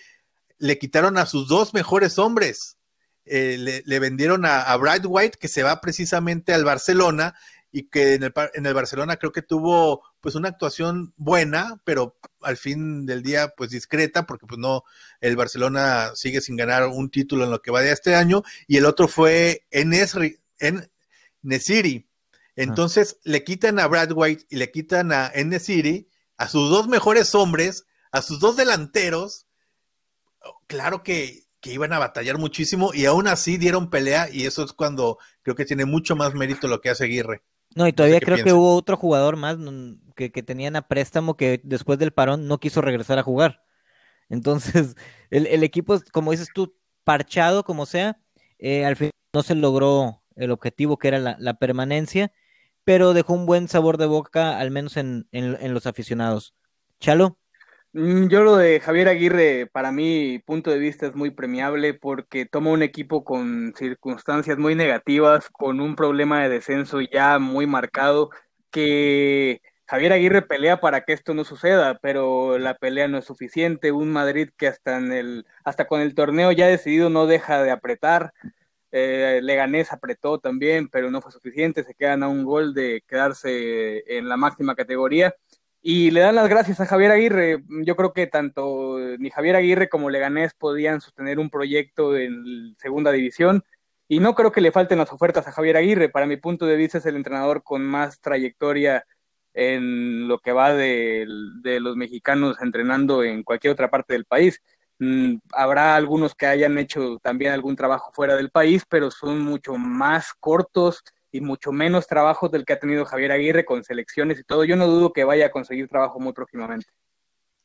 le quitaron a sus dos mejores hombres. Eh, le, le, vendieron a, a, Bright White, que se va precisamente al Barcelona, y que en el, en el, Barcelona creo que tuvo pues una actuación buena, pero al fin del día pues discreta, porque pues no, el Barcelona sigue sin ganar un título en lo que va de este año, y el otro fue en, Esri, en Nesiri. Entonces ah. le quitan a Brad White y le quitan a Nesiri a sus dos mejores hombres, a sus dos delanteros, claro que, que, iban a batallar muchísimo y aún así dieron pelea y eso es cuando creo que tiene mucho más mérito lo que hace Aguirre. No, y todavía no sé creo que hubo otro jugador más que, que, tenían a préstamo que después del parón no quiso regresar a jugar. Entonces, el, el equipo, como dices tú, parchado como sea, eh, al fin no se logró el objetivo que era la, la permanencia pero dejó un buen sabor de boca, al menos en, en, los aficionados. Chalo. Mm, yo lo de Javier Aguirre, para mi punto de vista, es muy premiable porque toma un equipo con circunstancias muy negativas, con un problema de descenso ya muy marcado, que Javier Aguirre pelea para que esto no suceda, pero la pelea no es suficiente. Un Madrid que hasta en el, hasta con el torneo ya decidido no deja de apretar. Eh, Leganés apretó también, pero no fue suficiente. Se quedan a un gol de quedarse en la máxima categoría. Y le dan las gracias a Javier Aguirre. Yo creo que tanto ni Javier Aguirre como Leganés podían sostener un proyecto en segunda división. Y no creo que le falten las ofertas a Javier Aguirre. Para mi punto de vista es el entrenador con más trayectoria en lo que va de, de los mexicanos entrenando en cualquier otra parte del país. Mm, habrá algunos que hayan hecho también algún trabajo fuera del país, pero son mucho más cortos y mucho menos trabajos del que ha tenido Javier Aguirre con selecciones y todo. Yo no dudo que vaya a conseguir trabajo muy próximamente.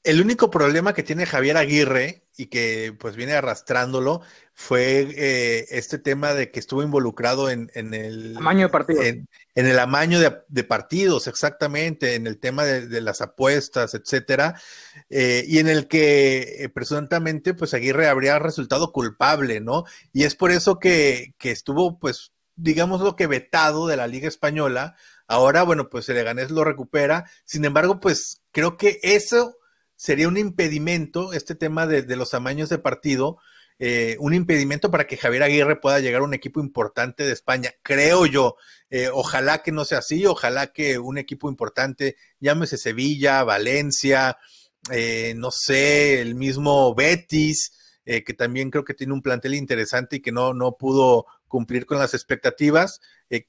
El único problema que tiene Javier Aguirre y que pues viene arrastrándolo fue eh, este tema de que estuvo involucrado en, en el amaño de partidos. En, en el amaño de, partidos, exactamente, en el tema de, de las apuestas, etcétera, eh, y en el que eh, presuntamente pues Aguirre habría resultado culpable, ¿no? Y es por eso que, que estuvo pues digamos lo que vetado de la Liga Española. Ahora, bueno, pues el Leganés lo recupera. Sin embargo, pues creo que eso sería un impedimento, este tema de, de los amaños de partido, eh, un impedimento para que Javier Aguirre pueda llegar a un equipo importante de España, creo yo. Eh, ojalá que no sea así, ojalá que un equipo importante, llámese Sevilla, Valencia, eh, no sé, el mismo Betis, que también creo que tiene un plantel interesante y que no, no pudo cumplir con las expectativas.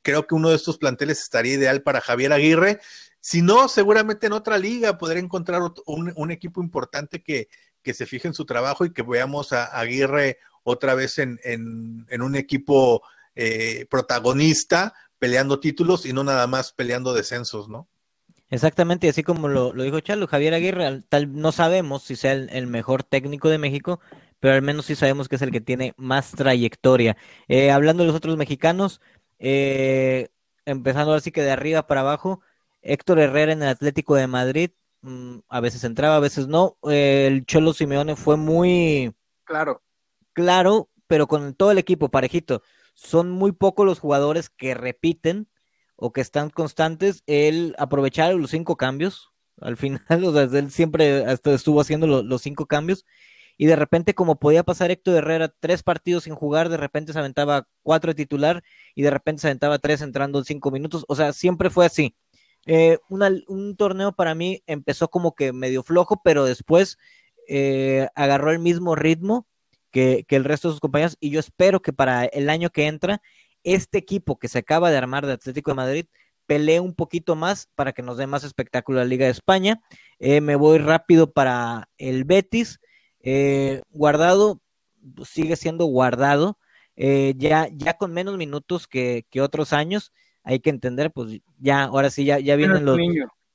Creo que uno de estos planteles estaría ideal para Javier Aguirre. Si no, seguramente en otra liga podrá encontrar un equipo importante que, que, se fije en su trabajo y que veamos a Aguirre otra vez en, en, un equipo eh, protagonista peleando títulos y no nada más peleando descensos, ¿no? Exactamente, así como lo, dijo Charlo, Javier Aguirre, tal, no sabemos si sea el, mejor técnico de México, pero al menos sí sabemos que es el que tiene más trayectoria. Eh, hablando de los otros mexicanos, eh, empezando así que de arriba para abajo, Héctor Herrera en el Atlético de Madrid, a veces entraba, a veces no. Eh, el Cholo Simeone fue muy claro, claro, pero con todo el equipo parejito. Son muy pocos los jugadores que repiten o que están constantes. Él aprovechar los cinco cambios. Al final, o sea, él siempre estuvo haciendo los, los cinco cambios y de repente como podía pasar Héctor Herrera tres partidos sin jugar, de repente se aventaba cuatro de titular y de repente se aventaba tres entrando en cinco minutos, o sea, siempre fue así. Eh, un torneo para mí empezó como que medio flojo, pero después eh, agarró el mismo ritmo que, el resto de sus compañeros y yo espero que para el año que entra, este equipo que se acaba de armar de Atlético de Madrid pelee un poquito más para que nos dé más espectáculo la Liga de España. Eh, me voy rápido para el Betis. Eh, guardado, sigue siendo guardado. Ya, ya con menos minutos que, otros años, hay que entender, pues ya, ahora sí, ya, ya vienen los.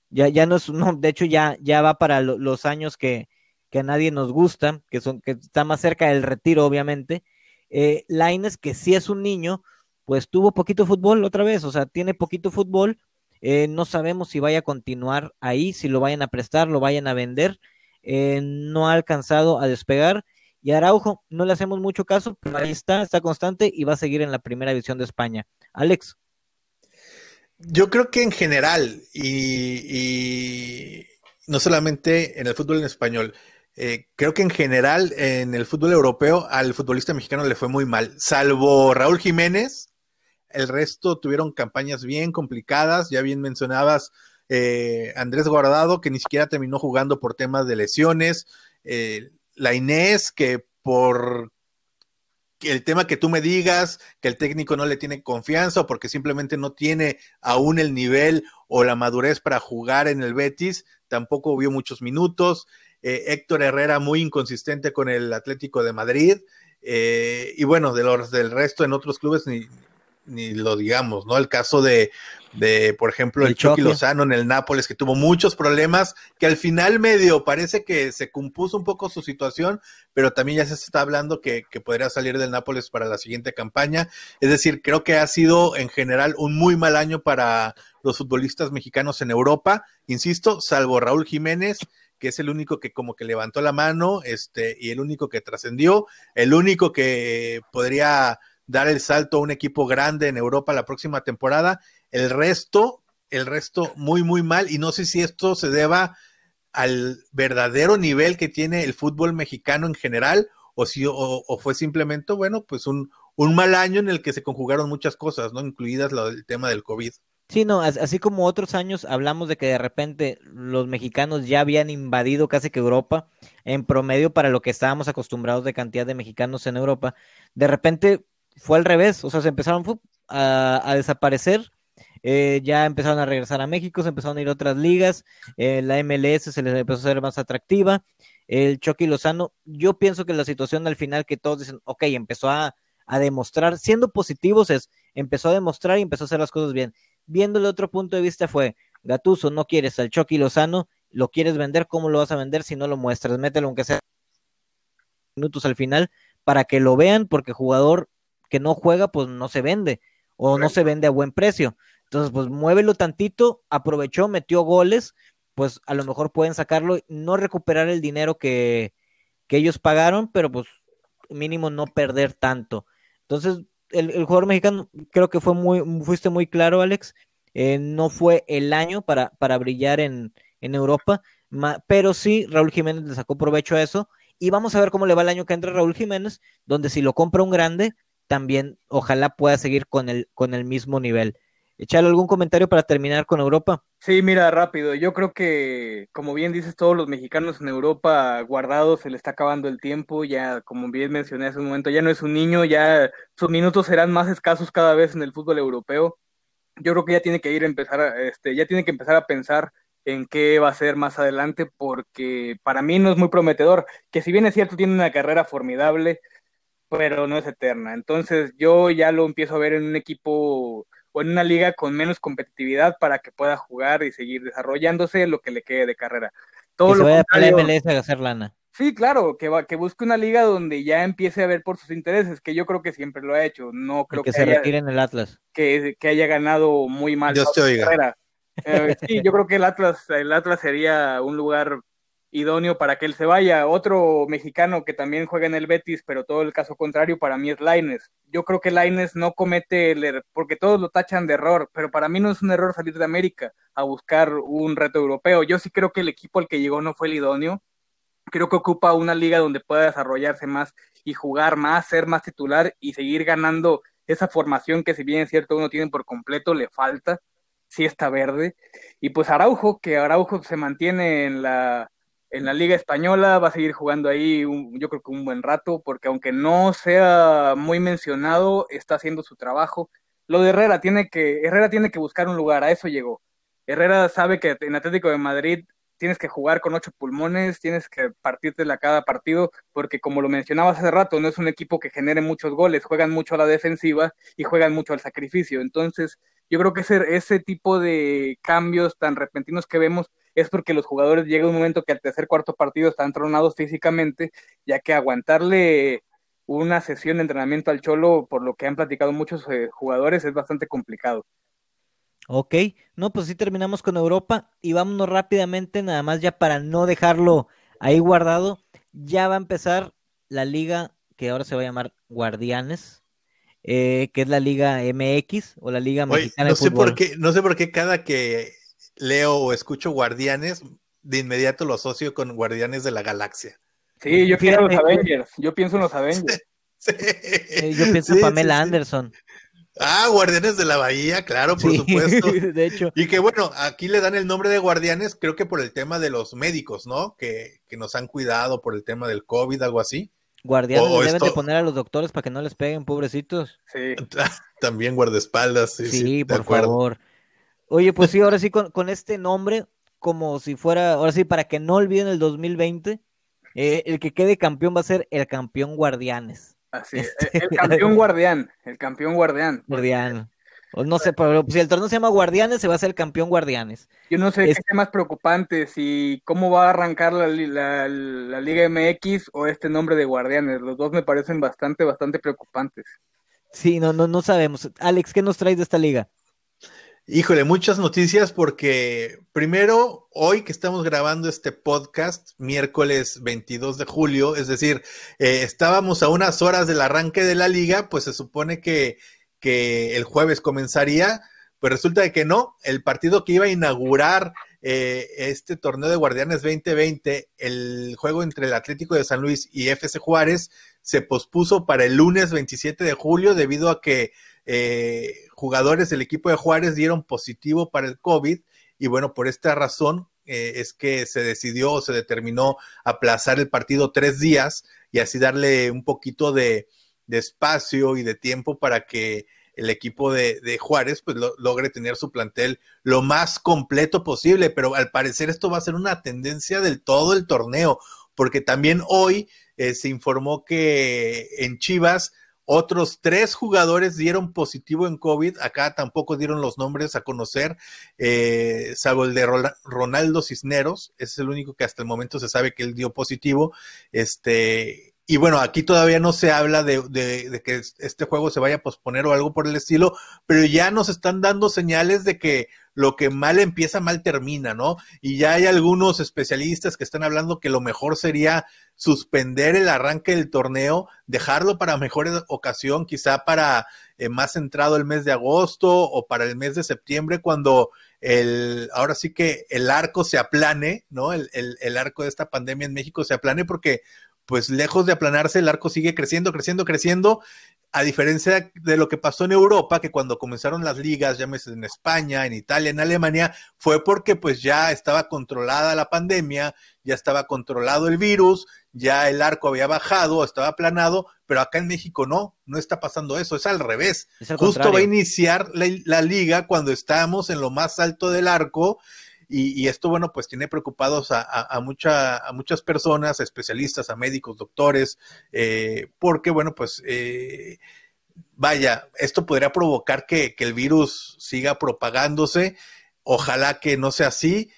Ya, ya no es, no, de hecho, ya, ya va para los años que, que a nadie nos gusta, que son, que está más cerca del retiro, obviamente. Eh, Laines, que sí es un niño, pues tuvo poquito fútbol otra vez, o sea, tiene poquito fútbol, eh, no sabemos si vaya a continuar ahí, si lo vayan a prestar, lo vayan a vender, eh, no ha alcanzado a despegar. Y Araujo, no le hacemos mucho caso, pero ahí está, está constante y va a seguir en la primera división de España. Alex. Yo creo que en general, y, no solamente en el fútbol en español, eh, creo que en general en el fútbol europeo al futbolista mexicano le fue muy mal, salvo Raúl Jiménez, el resto tuvieron campañas bien complicadas, ya bien mencionabas eh, Andrés Guardado, que ni siquiera terminó jugando por temas de lesiones, eh, la Inés, que por el tema que tú me digas, que el técnico no le tiene confianza o porque simplemente no tiene aún el nivel o la madurez para jugar en el Betis, tampoco vio muchos minutos. Eh, Héctor Herrera muy inconsistente con el Atlético de Madrid. y bueno, de los del resto en otros clubes ni, ni lo digamos, ¿no? El caso de, de por ejemplo, el, Chucky Lozano en el Nápoles, que tuvo muchos problemas, que al final medio parece que se compuso un poco su situación, pero también ya se está hablando que, que podría salir del Nápoles para la siguiente campaña. Es decir, creo que ha sido en general un muy mal año para los futbolistas mexicanos en Europa, insisto, salvo Raúl Jiménez, que es el único que como que levantó la mano, este, y el único que trascendió, el único que podría dar el salto a un equipo grande en Europa la próxima temporada. El resto, el resto muy, muy mal. Y no sé si esto se deba al verdadero nivel que tiene el fútbol mexicano en general o si o, fue simplemente, bueno, pues un, un, mal año en el que se conjugaron muchas cosas, ¿no? Incluidas lo, el tema del COVID. Sí, no, así como otros años hablamos de que de repente los mexicanos ya habían invadido casi que Europa en promedio para lo que estábamos acostumbrados de cantidad de mexicanos en Europa. De repente fue al revés, o sea, se empezaron a, desaparecer, eh, ya empezaron a regresar a México, se empezaron a ir a otras ligas, eh, la MLS se les empezó a ser más atractiva, el Chucky Lozano, yo pienso que la situación al final que todos dicen, ok, empezó a, demostrar, siendo positivos es, empezó a demostrar y empezó a hacer las cosas bien. Viéndole otro punto de vista fue, Gatuso, no quieres al Chucky Lozano, lo quieres vender, ¿cómo lo vas a vender si no lo muestras? Mételo aunque sea minutos al final para que lo vean, porque jugador que no juega, pues no se vende o no se vende a buen precio. Entonces, pues muévelo tantito, aprovechó, metió goles, pues a lo mejor pueden sacarlo, no recuperar el dinero que, ellos pagaron, pero pues mínimo no perder tanto. Entonces, el, jugador mexicano creo que fue muy, fuiste muy claro, Alex, eh, no fue el año para, para brillar en, en Europa, pero sí, Raúl Jiménez le sacó provecho a eso. Y vamos a ver cómo le va el año que entra Raúl Jiménez, donde si lo compra un grande, también ojalá pueda seguir con el, con el mismo nivel. Echale algún comentario para terminar con Europa. Sí, mira, rápido. Yo creo que, como bien dices, todos los mexicanos en Europa guardados, se le está acabando el tiempo. Ya, como bien mencioné hace un momento, ya no es un niño, ya sus minutos serán más escasos cada vez en el fútbol europeo. Yo creo que ya tiene que ir a empezar, a, este, ya tiene que empezar a pensar en qué va a ser más adelante, porque para mí no es muy prometedor. Que si bien es cierto, tiene una carrera formidable, pero no es eterna. Entonces yo ya lo empiezo a ver en un equipo o en una liga con menos competitividad para que pueda jugar y seguir desarrollándose lo que le quede de carrera. Todo que se vaya para la MLS a hacer lana. Sí, claro, que, va, que busque una liga donde ya empiece a ver por sus intereses, que yo creo que siempre lo ha hecho. No creo que, se retire en el Atlas. Que, que, haya ganado muy mal. Dios te oiga. Eh, sí, yo creo que el Atlas, el Atlas sería un lugar idóneo para que él se vaya. Otro mexicano que también juega en el Betis, pero todo el caso contrario para mí es Laines. Yo creo que Laines no comete el error, porque todos lo tachan de error, pero para mí no es un error salir de América a buscar un reto europeo. Yo sí creo que el equipo al que llegó no fue el idóneo. Creo que ocupa una liga donde pueda desarrollarse más y jugar más, ser más titular y seguir ganando esa formación que si bien es cierto uno tiene por completo, le falta, sí está verde. Y pues Araujo, que Araujo se mantiene en la, en la Liga Española, va a seguir jugando ahí yo creo que un buen rato, porque aunque no sea muy mencionado, está haciendo su trabajo. Lo de Herrera tiene que, Herrera tiene que buscar un lugar, a eso llegó. Herrera sabe que en Atlético de Madrid tienes que jugar con ocho pulmones, tienes que partirte la cada partido, porque como lo mencionabas hace rato, no es un equipo que genere muchos goles, juegan mucho a la defensiva y juegan mucho al sacrificio. Entonces, yo creo que ese, ese tipo de cambios tan repentinos que vemos es porque los jugadores llega un momento que al tercer cuarto partido están tronados físicamente, ya que aguantarle una sesión de entrenamiento al Cholo, por lo que han platicado muchos eh, jugadores, es bastante complicado. Ok, no, pues sí terminamos con Europa y vámonos rápidamente, nada más ya para no dejarlo ahí guardado. Ya va a empezar la liga que ahora se va a llamar Guardianes, eh, que es la Liga MX o la Liga Mexicana no sé Por qué, no sé por qué cada que leo o escucho Guardianes, de inmediato lo asocio con Guardianes de la Galaxia. Sí, yo pienso en los Avengers. Yo pienso en los Avengers. Eh, yo pienso en Pamela Anderson. Ah, Guardianes de la Bahía, claro, por supuesto. De hecho. Y que bueno, aquí le dan el nombre de Guardianes, creo que por el tema de los médicos, ¿no? Que, que nos han cuidado por el tema del COVID, algo así. Guardianes deben de poner a los doctores para que no les peguen, pobrecitos. Sí. También guardaespaldas, sí. Sí, por favor. Oye, pues sí, ahora sí, con, con, este nombre, como si fuera, ahora sí, para que no olviden el 2020, eh, el que quede campeón va a ser el campeón Guardianes. Así, este, el campeón guardián, el campeón guardián. Guardián. no sé, pero si el torneo se llama Guardianes, se va a ser el campeón Guardianes. Yo no sé qué es más preocupante, si cómo va a arrancar la, la, Liga MX o este nombre de Guardianes. Los dos me parecen bastante, bastante preocupantes. Sí, no, no, no sabemos. Alex, ¿qué nos traes de esta liga? Híjole, muchas noticias porque primero, hoy que estamos grabando este podcast, miércoles 22 de julio, es decir, eh, estábamos a unas horas del arranque de la liga, pues se supone que, que el jueves comenzaría, pues resulta de que no, el partido que iba a inaugurar eh, este torneo de Guardianes 2020, el juego entre el Atlético de San Luis y FC Juárez, se pospuso para el lunes 27 de julio debido a que eh, jugadores del equipo de Juárez dieron positivo para el COVID y bueno, por esta razón eh, es que se decidió o se determinó aplazar el partido tres días y así darle un poquito de, espacio y de tiempo para que el equipo de, Juárez pues logre tener su plantel lo más completo posible, pero al parecer esto va a ser una tendencia del todo el torneo, porque también hoy eh, se informó que en Chivas otros tres jugadores dieron positivo en COVID. Acá tampoco dieron los nombres a conocer, eh, salvo el de Ronaldo Cisneros. Es el único que hasta el momento se sabe que él dio positivo. Este, y bueno, aquí todavía no se habla de, de, que este juego se vaya a posponer o algo por el estilo, pero ya nos están dando señales de que lo que mal empieza, mal termina, ¿no? Y ya hay algunos especialistas que están hablando que lo mejor sería suspender el arranque del torneo, dejarlo para mejor ocasión, quizá para eh, más entrado el mes de agosto o para el mes de septiembre, cuando el, ahora sí que el arco se aplane, ¿no? El, el, el arco de esta pandemia en México se aplane porque pues lejos de aplanarse, el arco sigue creciendo, creciendo, creciendo, a diferencia de lo que pasó en Europa, que cuando comenzaron las ligas, llámese en España, en Italia, en Alemania, fue porque pues ya estaba controlada la pandemia, ya estaba controlado el virus, ya el arco había bajado, estaba aplanado, pero acá en México no, no está pasando eso, es al revés. Justo va a iniciar la, la liga cuando estamos en lo más alto del arco y, esto, bueno, pues tiene preocupados a, a, a muchas personas, a especialistas, a médicos, doctores, eh, porque, bueno, pues, eh, vaya, esto podría provocar que el virus siga propagándose. Ojalá que no sea así.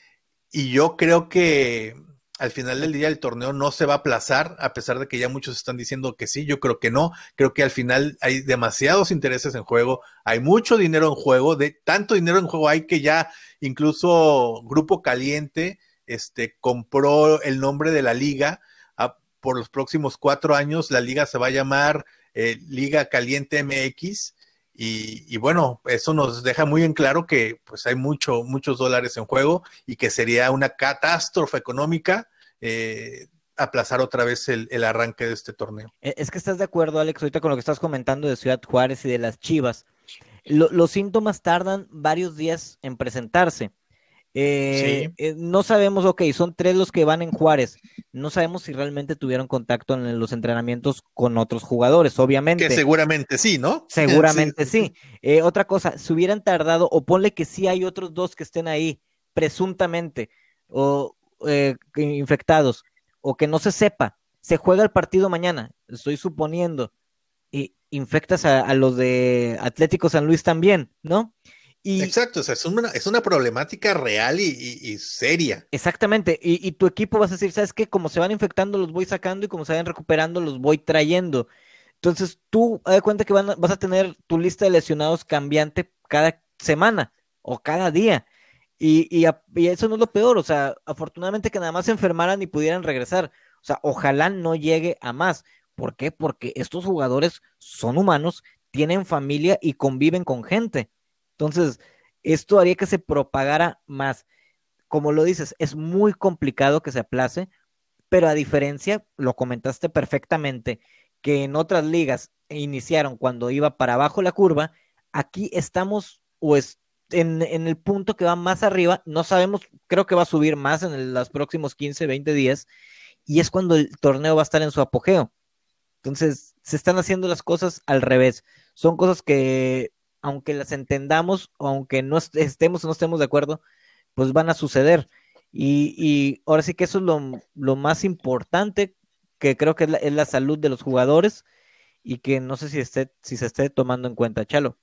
Y yo creo que al final del día el torneo no se va a aplazar, a pesar de que ya muchos están diciendo que sí, yo creo que no, creo que al final hay demasiados intereses en juego, hay mucho dinero en juego, de tanto dinero en juego hay que ya incluso Grupo Caliente este, compró el nombre de la liga ah, por los próximos cuatro años, la liga se va a llamar eh, Liga Caliente MX. Y, y, bueno, eso nos deja muy en claro que pues hay mucho, muchos dólares en juego y que sería una catástrofe económica eh, aplazar otra vez el, arranque de este torneo. E, es que estás de acuerdo, Alex, ahorita con lo que estás comentando de Ciudad Juárez y de las Chivas. los síntomas tardan varios días en presentarse. Eh, eh, no sabemos, ok, son tres los que van en Juárez. No sabemos si realmente tuvieron contacto en los entrenamientos con otros jugadores, obviamente. Que seguramente sí, ¿no? Seguramente sí. Eh, otra cosa, si hubieran tardado, o ponle que sí hay otros dos que estén ahí, presuntamente, o infectados, o que no se sepa, se juega el partido mañana, estoy suponiendo, y infectas a los de Atlético San Luis también, ¿no? Exacto, o sea, es una, es una problemática real y, seria. Exactamente, y, tu equipo vas a decir, ¿sabes qué? Como se van infectando, los voy sacando y como se van recuperando, los voy trayendo. Entonces, tú, haz de cuenta que vas a tener tu lista de lesionados cambiante cada semana o cada día. Y, y, eso no es lo peor, o sea, afortunadamente que nada más se enfermaran y pudieran regresar. O sea, ojalá no llegue a más. ¿Por qué? Porque estos jugadores son humanos, tienen familia y conviven con gente. Entonces, esto haría que se propagara más. Como lo dices, es muy complicado que se aplace, pero a diferencia, lo comentaste perfectamente, que en otras ligas iniciaron cuando iba para abajo la curva, aquí estamos o en, el punto que va más arriba, no sabemos, creo que va a subir más en los próximos 15, 20 días, y es cuando el torneo va a estar en su apogeo. Entonces, se están haciendo las cosas al revés. Son cosas que aunque las entendamos, aunque no estemos o no estemos de acuerdo, pues van a suceder. Y, ahora sí que eso es lo, más importante, que creo que es la, salud de los jugadores y que no sé si, esté, si se esté tomando en cuenta. Chalo.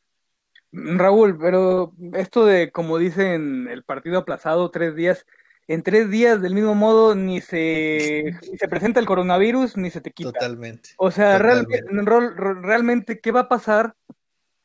Raúl, pero esto de, como dicen, el partido aplazado tres días, en tres días del mismo modo ni se, se presenta el coronavirus ni se te quita. Totalmente. O sea, realmente, ¿qué va a pasar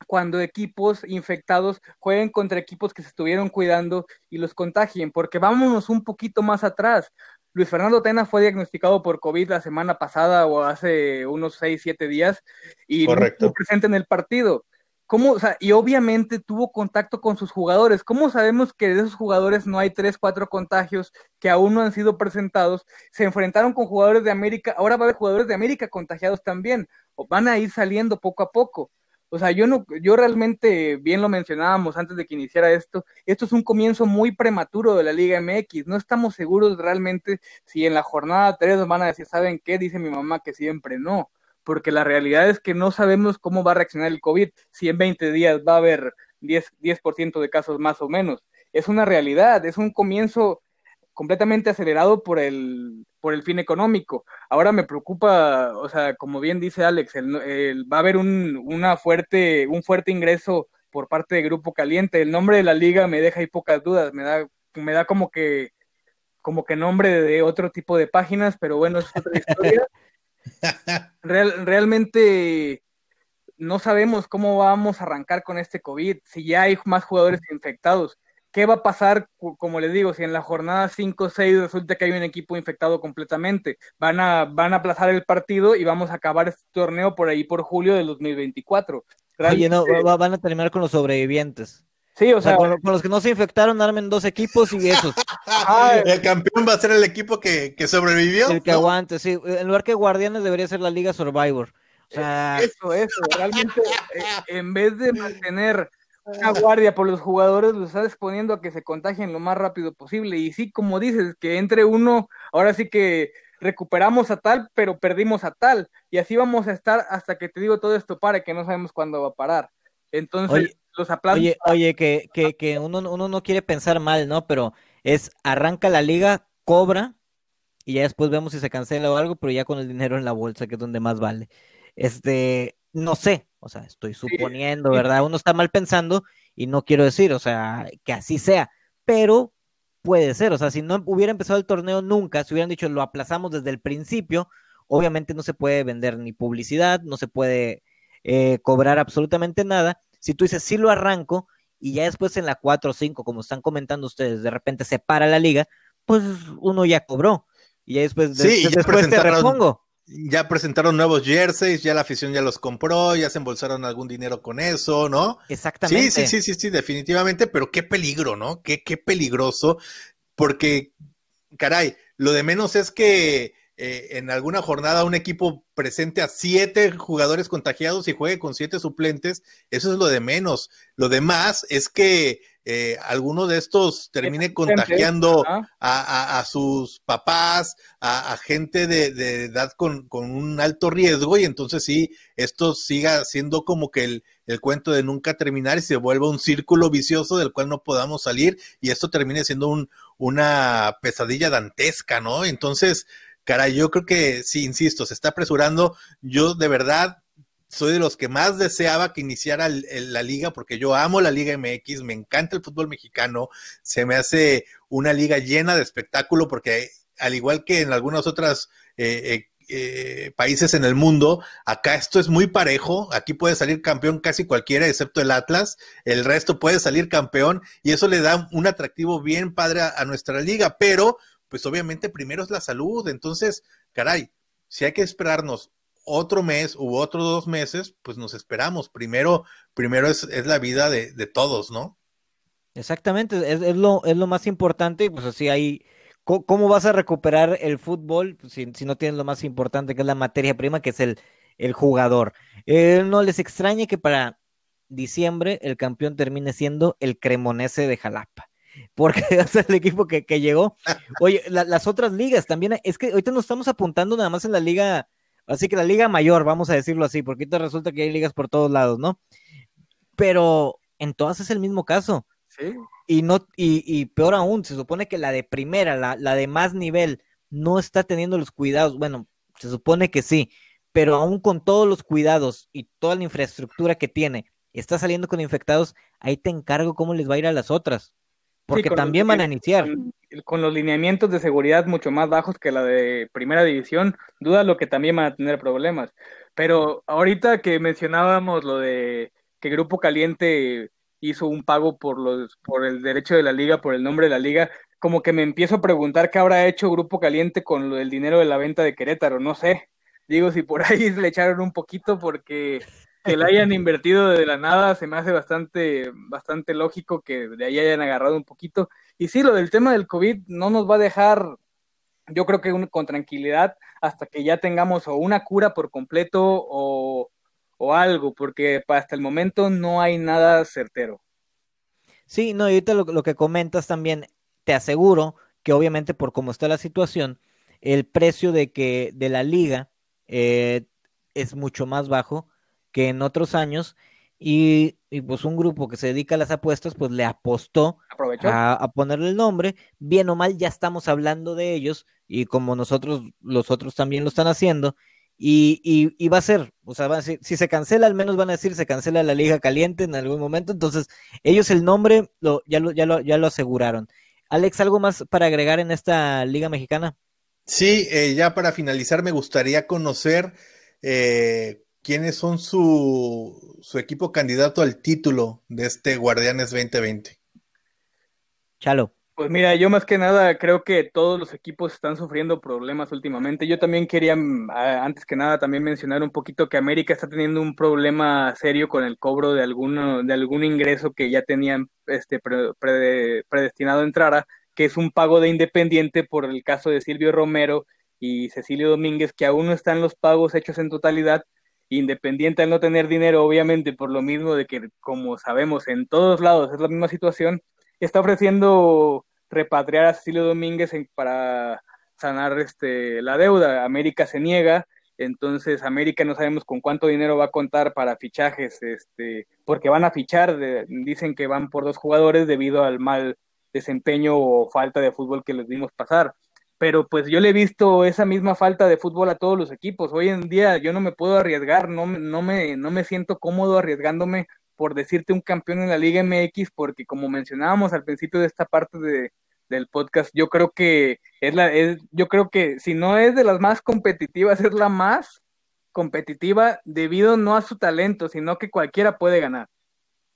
cuando equipos infectados jueguen contra equipos que se estuvieron cuidando y los contagien, porque vámonos un poquito más atrás. Luis Fernando Tena fue diagnosticado por COVID la semana pasada o hace unos 6, 7 días y no estuvo presente en el partido. ¿Cómo, o sea, y obviamente tuvo contacto con sus jugadores. ¿Cómo sabemos que de esos jugadores no hay 3, 4 contagios que aún no han sido presentados? Se enfrentaron con jugadores de América, ahora va a haber jugadores de América contagiados también, o van a ir saliendo poco a poco. O sea, yo no, yo realmente, bien lo mencionábamos antes de que iniciara esto, esto es un comienzo muy prematuro de la Liga MX. No estamos seguros realmente si en la jornada 3 van a decir, ¿saben qué? Dice mi mamá que siempre no. Porque la realidad es que no sabemos cómo va a reaccionar el COVID, si en 20 días va a haber 10%, 10 de casos más o menos. Es una realidad, es un comienzo completamente acelerado por el, por el fin económico. Ahora me preocupa, o sea, como bien dice Alex, el, va a haber un, una fuerte, un fuerte ingreso por parte de Grupo Caliente. El nombre de la liga me deja ahí pocas dudas, me da, me da como que, como que nombre de otro tipo de páginas, pero bueno, es otra historia. Realmente no sabemos cómo vamos a arrancar con este COVID, si ya hay más jugadores infectados. ¿Qué va a pasar, como les digo, si en la jornada 5 o 6 resulta que hay un equipo infectado completamente? Van a, van a aplazar el partido y vamos a acabar este torneo por ahí por julio del 2024. Oye, no, van a terminar con los sobrevivientes. Sí, o, sea, con, los que no se infectaron, armen dos equipos y esos. el campeón va a ser el equipo que, sobrevivió. El que aguante, sí. En lugar que Guardianes debería ser la Liga Survivor. O sea... Eso, eso. Realmente, eh, en vez de mantener una guardia por los jugadores, los estás exponiendo a que se contagien lo más rápido posible. Y sí, como dices, que entre uno, ahora sí que recuperamos a tal, pero perdimos a tal. Y así vamos a estar hasta que te digo todo esto para que no sabemos cuándo va a parar. Entonces, los aplausos. Oye, oye, que, que, que uno, uno no quiere pensar mal, ¿no? Pero es arranca la liga, cobra, y ya después vemos si se cancela o algo, pero ya con el dinero en la bolsa, que es donde más vale. Este, no sé, o sea, estoy suponiendo, ¿verdad? Uno está mal pensando y no quiero decir, o sea, que así sea, pero puede ser, o sea, si no hubiera empezado el torneo nunca, si hubieran dicho lo aplazamos desde el principio, obviamente no se puede vender ni publicidad, no se puede eh, cobrar absolutamente nada. Si tú dices, sí lo arranco, y ya después en la 4 o 5, como están comentando ustedes, de repente se para la liga, pues uno ya cobró. Y ya después, sí, después te repongo ya presentaron nuevos jerseys, ya la afición ya los compró, ya se embolsaron algún dinero con eso, ¿no? Exactamente. Sí, sí, sí, sí, sí, definitivamente, pero qué peligro, ¿no? Qué, qué peligroso, porque, caray, lo de menos es que eh, en alguna jornada un equipo presente a siete jugadores contagiados y juegue con siete suplentes, eso es lo de menos. Lo demás es que eh, alguno de estos termine contagiando a, sus papás, a, gente de, edad con, un alto riesgo y entonces sí, esto siga siendo como que el, el, cuento de nunca terminar y se vuelva un círculo vicioso del cual no podamos salir y esto termine siendo un, una pesadilla dantesca, ¿no? Entonces, caray, yo creo que sí, insisto, se está apresurando. Yo de verdad soy de los que más deseaba que iniciara la liga porque yo amo la Liga MX, me encanta el fútbol mexicano, se me hace una liga llena de espectáculo porque al igual que en algunas otras eh, eh, eh, países en el mundo, acá esto es muy parejo, aquí puede salir campeón casi cualquiera excepto el Atlas, el resto puede salir campeón y eso le da un atractivo bien padre a nuestra liga, pero pues obviamente primero es la salud, entonces, caray, si hay que esperarnos otro mes u otros dos meses, pues nos esperamos. Primero, primero es, la vida de, todos, ¿no? Exactamente, es, es, lo, es lo más importante, pues así hay, ¿cómo, vas a recuperar el fútbol pues, si, no tienes lo más importante que es la materia prima, que es el, el jugador? Eh, no les extrañe que para diciembre el campeón termine siendo el Cremonese de Jalapa porque es el equipo que, llegó. Oye, las otras ligas también, es que ahorita nos estamos apuntando nada más en la liga Así que la liga mayor, vamos a decirlo así, porque ahorita resulta que hay ligas por todos lados, ¿no? Pero en todas es el mismo caso. Sí. Y, no, y, peor aún, se supone que la de primera, la, la de más nivel, no está teniendo los cuidados. Bueno, se supone que sí, pero aún con todos los cuidados y toda la infraestructura que tiene, está saliendo con infectados, ahí te encargo cómo les va a ir a las otras. Porque también van a iniciar. Con, los lineamientos de seguridad mucho más bajos que la de primera división, duda lo que también van a tener problemas. Pero ahorita que mencionábamos lo de que Grupo Caliente hizo un pago por los por el derecho de la liga, por el nombre de la liga, como que me empiezo a preguntar qué habrá hecho Grupo Caliente con lo del dinero de la venta de Querétaro, no sé. Digo, si por ahí le echaron un poquito porque que la hayan invertido de la nada se me hace bastante, bastante lógico que de ahí hayan agarrado un poquito. Y sí, lo del tema del COVID no nos va a dejar, yo creo que con tranquilidad hasta que ya tengamos o una cura por completo o, algo, porque hasta el momento no hay nada certero. Sí, no, y ahorita lo, lo que comentas también, te aseguro que obviamente por cómo está la situación, el precio de que de la liga eh, es mucho más bajo que en otros años. Y, pues un grupo que se dedica a las apuestas, pues le apostó a, ponerle el nombre. Bien o mal, ya estamos hablando de ellos y como nosotros, los otros también lo están haciendo. Y, y, va a ser, o sea, si se cancela, al menos van a decir se cancela la Liga Caliente en algún momento. Entonces, ellos el nombre lo, ya, lo, ya, lo, ya lo aseguraron. Alex, ¿algo más para agregar en esta Liga Mexicana? Sí, eh, ya para finalizar, me gustaría conocer eh, quiénes son su, su equipo candidato al título de este Guardianes 2020. Chalo. Pues mira, yo más que nada creo que todos los equipos están sufriendo problemas últimamente. Yo también quería, mm, antes que nada, también mencionar un poquito que América está teniendo un problema serio con el cobro de alguno, de algún ingreso que ya tenían este predestinado a entrar, que es un pago de independiente por el caso de Silvio Romero y Cecilio Domínguez, que aún no están los pagos hechos en totalidad Independiente al no tener dinero, obviamente, por lo mismo de que, como sabemos, en todos lados es la misma situación, está ofreciendo repatriar a Cecilio Domínguez para sanar este, la deuda. América se niega, entonces América no sabemos con cuánto dinero va a contar para fichajes, este, porque van a fichar, dicen que van por dos jugadores debido al mal desempeño o falta de fútbol que les dimos pasar pero pues yo le he visto esa misma falta de fútbol a todos los equipos. Hoy en día yo no me puedo arriesgar, no, no, me, no me siento cómodo arriesgándome por decirte un campeón en la Liga MX, porque como mencionábamos al principio de esta parte de, del podcast, yo creo que es la, es, yo creo que si no es de las más competitivas, es la más competitiva debido no a su talento, sino que cualquiera puede ganar.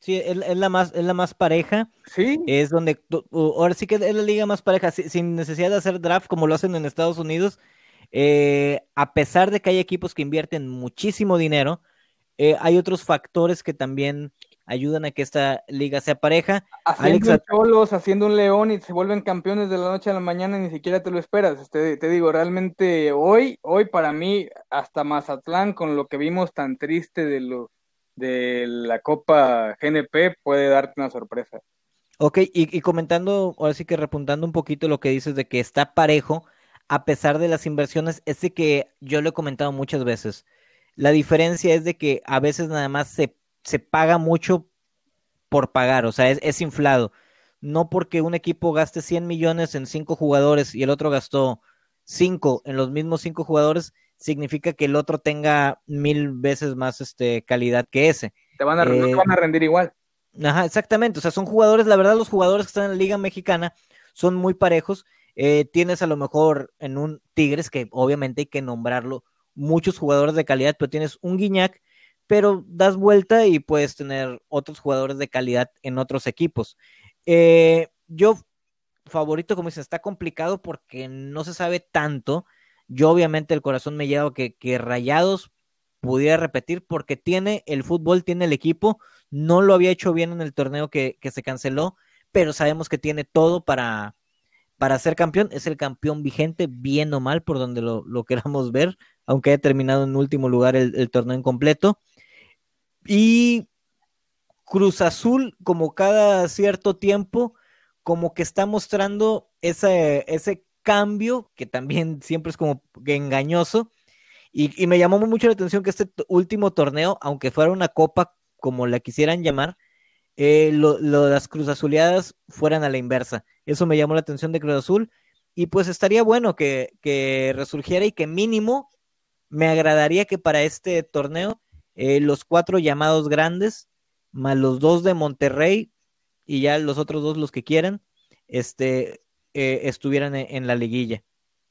Sí, es, la más, es la más pareja. Sí. Es donde, ahora sí que es la liga más pareja, sin necesidad de hacer draft como lo hacen en Estados Unidos. Eh, a pesar de que hay equipos que invierten muchísimo dinero, eh, hay otros factores que también ayudan a que esta liga sea pareja. Haciendo Alex... cholos, haciendo un león y se vuelven campeones de la noche a la mañana, ni siquiera te lo esperas. Este, te digo, realmente hoy, hoy para mí, hasta Mazatlán, con lo que vimos tan triste de lo de la Copa GNP, puede darte una sorpresa. Ok, y, comentando, ahora sí que repuntando un poquito lo que dices de que está parejo, a pesar de las inversiones, es de que yo lo he comentado muchas veces. La diferencia es de que a veces nada más se, se paga mucho por pagar, o sea, es, inflado. No porque un equipo gaste 100 millones en cinco jugadores y el otro gastó 5 en los mismos cinco jugadores, significa que el otro tenga mil veces más este, calidad que ese. Te van a, te van a eh, rendir igual. Ajá, exactamente. O sea, son jugadores, la verdad, los jugadores que están en la Liga Mexicana son muy parejos eh, tienes a lo mejor en un Tigres, que obviamente hay que nombrarlo, muchos jugadores de calidad, pero tienes un Guiñac, pero das vuelta y puedes tener otros jugadores de calidad en otros equipos. Eh, yo, favorito, como dices, está complicado porque no se sabe tanto. Yo, obviamente, el corazón me lleva que, que Rayados pudiera repetir porque tiene el fútbol, tiene el equipo, no lo había hecho bien en el torneo que, que se canceló, pero sabemos que tiene todo para, para ser campeón, es el campeón vigente, bien o mal, por donde lo, queramos ver, aunque haya terminado en último lugar el, torneo incompleto. Y Cruz Azul, como cada cierto tiempo, como que está mostrando ese, ese cambio, que también siempre es como engañoso. Y, me llamó mucho la atención que este último torneo, aunque fuera una copa como la quisieran llamar, eh, lo, las Cruz Azuleadas fueran a la inversa. Eso me llamó la atención de Cruz Azul. Y pues estaría bueno que, que resurgiera y que mínimo me agradaría que para este torneo eh, los cuatro llamados grandes, más los dos de Monterrey y ya los otros dos, los que quieran, este, eh, estuvieran en, en, la liguilla.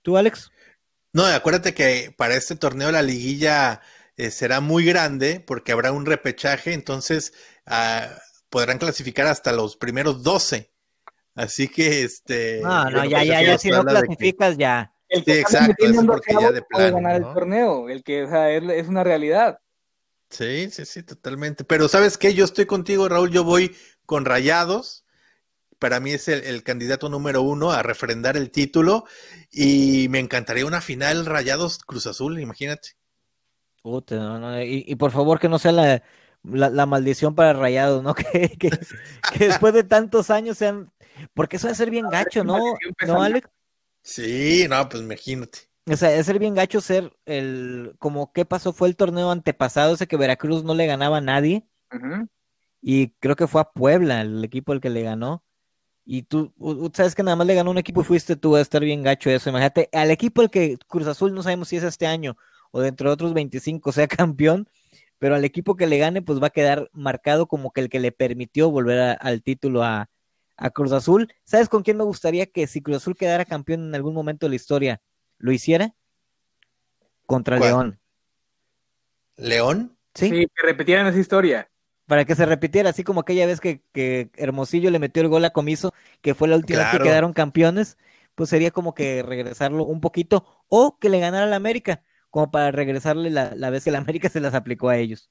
¿Tú, Alex? No, acuérdate que para este torneo la liguilla será muy grande porque habrá un repechaje, entonces ah, podrán clasificar hasta los primeros 12. Así que este. No, no, ya, ya, ya, si no clasificas, ya. El que sí, exacto, es porque ya de plano, puede ganar el torneo, el que o sea, es, una realidad. Sí, sí, sí, totalmente. Pero ¿sabes qué? Yo estoy contigo, Raúl, yo voy con Rayados. Para mí es el, candidato número uno a refrendar el título y me encantaría una final Rayados Cruz Azul, imagínate. y, y, por favor que no sea la, la, maldición para Rayados, ¿no? Que, que, después de tantos años sean. Porque eso debe ser bien gacho, ¿no? ¿No, Alex? Sí, no, pues imagínate. O sea, es ser bien gacho ser el. Como qué pasó, fue el torneo antepasado, ese que Veracruz no le ganaba a nadie. Y creo que fue a Puebla el equipo el que le ganó. Y tú, sabes que nada más le ganó un equipo y fuiste tú a estar bien gacho eso. Imagínate, al equipo el que Cruz Azul no sabemos si es este año o dentro de otros 25 sea campeón pero al equipo que le gane, pues va a quedar marcado como que el que le permitió volver al título a, Cruz Azul. ¿Sabes con quién me gustaría que si Cruz Azul quedara campeón en algún momento de la historia, lo hiciera? Contra León. ¿León? ¿Sí? que repitieran esa historia. Para que se repitiera, así como aquella vez que, Hermosillo le metió el gol a Comiso, que fue la última vez que quedaron campeones, pues sería como que regresarlo un poquito, o que le ganara la América como para regresarle la, vez que la América se las aplicó a ellos.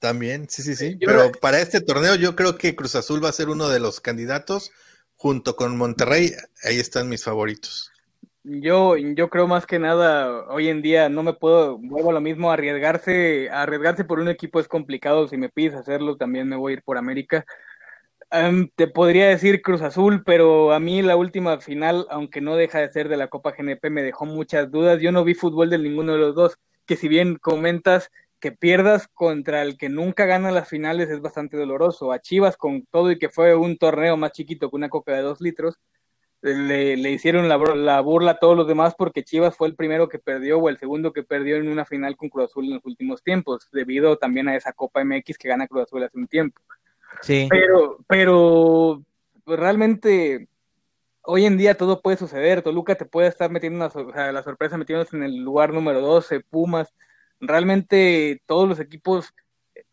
También, sí, sí, sí. Pero para este torneo yo creo que Cruz Azul va a ser uno de los candidatos junto con Monterrey. Ahí están mis favoritos. Yo, yo creo más que nada, hoy en día no me puedo, vuelvo a lo mismo, arriesgarse, arriesgarse por un equipo es complicado, si me pides hacerlo también me voy a ir por América, Em, te podría decir Cruz Azul, pero a mí la última final, aunque no deja de ser de la Copa GNP, me dejó muchas dudas. Yo no vi fútbol de ninguno de los dos, que si bien comentas que pierdas contra el que nunca gana las finales es bastante doloroso. A Chivas, con todo y que fue un torneo más chiquito que una coca de dos litros, le, le hicieron la, la, burla a todos los demás porque Chivas fue el primero que perdió o el segundo que perdió en una final con Cruz Azul en los últimos tiempos, debido también a esa Copa MX que gana Cruz Azul hace un tiempo. Sí. Pero, pero realmente hoy en día todo puede suceder. Toluca te puede estar metiendo una, la sorpresa metiéndose en el lugar número 12, Pumas. Realmente todos los equipos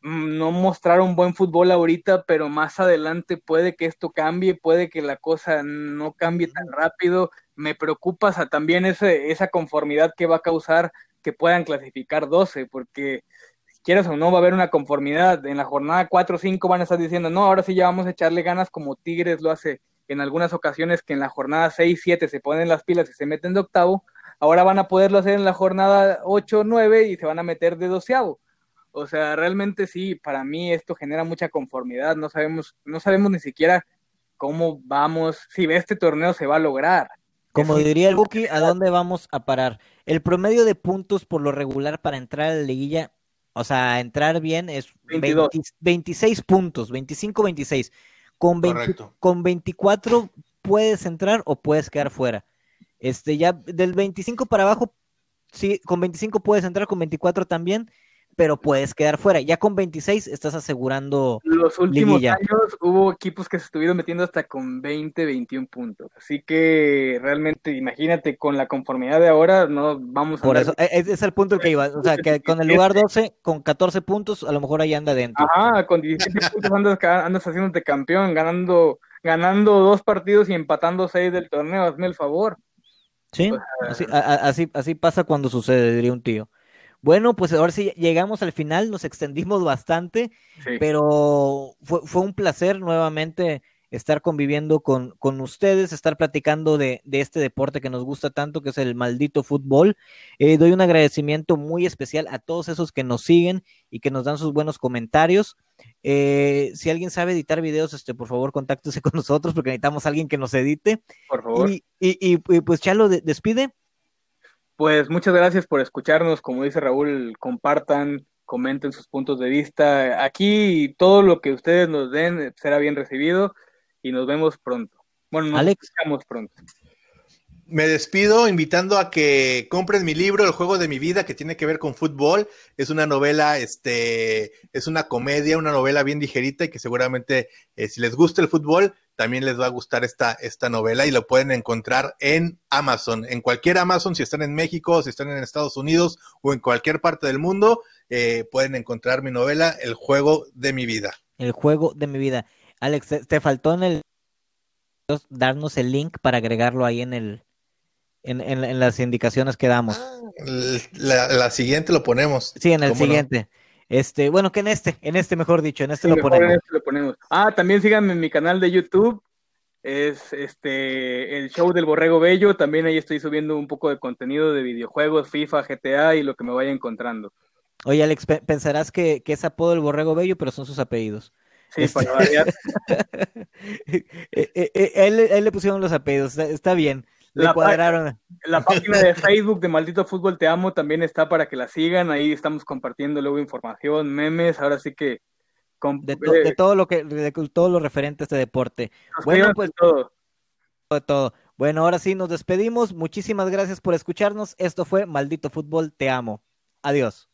mm, no mostraron buen fútbol ahorita, pero más adelante puede que esto cambie, puede que la cosa no cambie tan rápido. Me preocupa también ese, esa conformidad que va a causar que puedan clasificar 12, porque quieras o no, va a haber una conformidad. En la jornada 4 o 5 van a estar diciendo, no, ahora sí ya vamos a echarle ganas como Tigres lo hace en algunas ocasiones que en la jornada 6, 7 se ponen las pilas y se meten de octavo, ahora van a poderlo hacer en la jornada 8, 9 y se van a meter de doceavo. O sea, realmente sí, para mí esto genera mucha conformidad, no sabemos, no sabemos ni siquiera cómo vamos, si este torneo se va a lograr. Como diría el Buki, ¿a dónde vamos a parar? El promedio de puntos por lo regular para entrar a la liguilla, o sea, entrar bien es 26 puntos, 25-26. Con, con 24 puedes entrar o puedes quedar fuera. Este, ya del 25 para abajo, sí, con 25 puedes entrar, con 24 también pero puedes quedar fuera. Ya con 26 estás asegurando. Los últimos años hubo equipos que se estuvieron metiendo hasta con 20, 21 puntos. Así que realmente, imagínate, con la conformidad de ahora, no vamos a. Por eso, e, ese es el punto que iba. O sea, que con el lugar 12, con 14 puntos, a lo mejor ahí anda dentro. Ajá, con 17 puntos andas, andas haciéndote campeón, ganando, ganando dos partidos y empatando seis del torneo. Hazme el favor. Sí, así, así, así pasa cuando sucede, diría un tío. Bueno, pues ahora sí llegamos al final, nos extendimos bastante, pero fue, fue, un placer nuevamente estar conviviendo con, con ustedes, estar platicando de, de, este deporte que nos gusta tanto, que es el maldito fútbol. Eh, doy un agradecimiento muy especial a todos esos que nos siguen y que nos dan sus buenos comentarios. Eh, si alguien sabe editar videos, este, por favor, contáctese con nosotros porque necesitamos a alguien que nos edite. Por favor. Y, y, y pues Chalo, despide. Pues muchas gracias por escucharnos. Como dice Raúl, compartan, comenten sus puntos de vista. Aquí todo lo que ustedes nos den será bien recibido y nos vemos pronto. Bueno, nos vemos pronto. Me despido invitando a que compren mi libro, El juego de mi vida, que tiene que ver con fútbol. Es una novela, este, es una comedia, una novela bien digerita y que seguramente eh, si les gusta el fútbol, también les va a gustar esta, esta novela y lo pueden encontrar en Amazon, en cualquier Amazon, si están en México, si están en Estados Unidos o en cualquier parte del mundo, eh, pueden encontrar mi novela, El juego de mi vida. El juego de mi vida. Alex, te faltó en el darnos el link para agregarlo ahí en el en, las indicaciones que damos. Ah, la, siguiente lo ponemos. Sí, en el siguiente. Este, bueno, que en este, en este mejor dicho, en este, lo, ponemos. Este lo ponemos. Ah, también síganme en mi canal de YouTube. Es este el show del Borrego Bello. También ahí estoy subiendo un poco de contenido de videojuegos, FIFA, GTA y lo que me vaya encontrando. Oye, Alex, pensarás que, que es apodo del Borrego Bello, pero son sus apellidos. Sí, para variar. Eh, eh, eh, él, le pusieron los apellidos, está bien la, cuadraron. La página de Facebook de Maldito Fútbol Te Amo también está para que la sigan. Ahí estamos compartiendo luego información, memes. Ahora sí que. de, de, todo lo que de todo lo referente a este deporte. bueno, pues todo. De todo. Bueno, ahora sí nos despedimos. Muchísimas gracias por escucharnos. Esto fue Maldito Fútbol Te Amo. Adiós.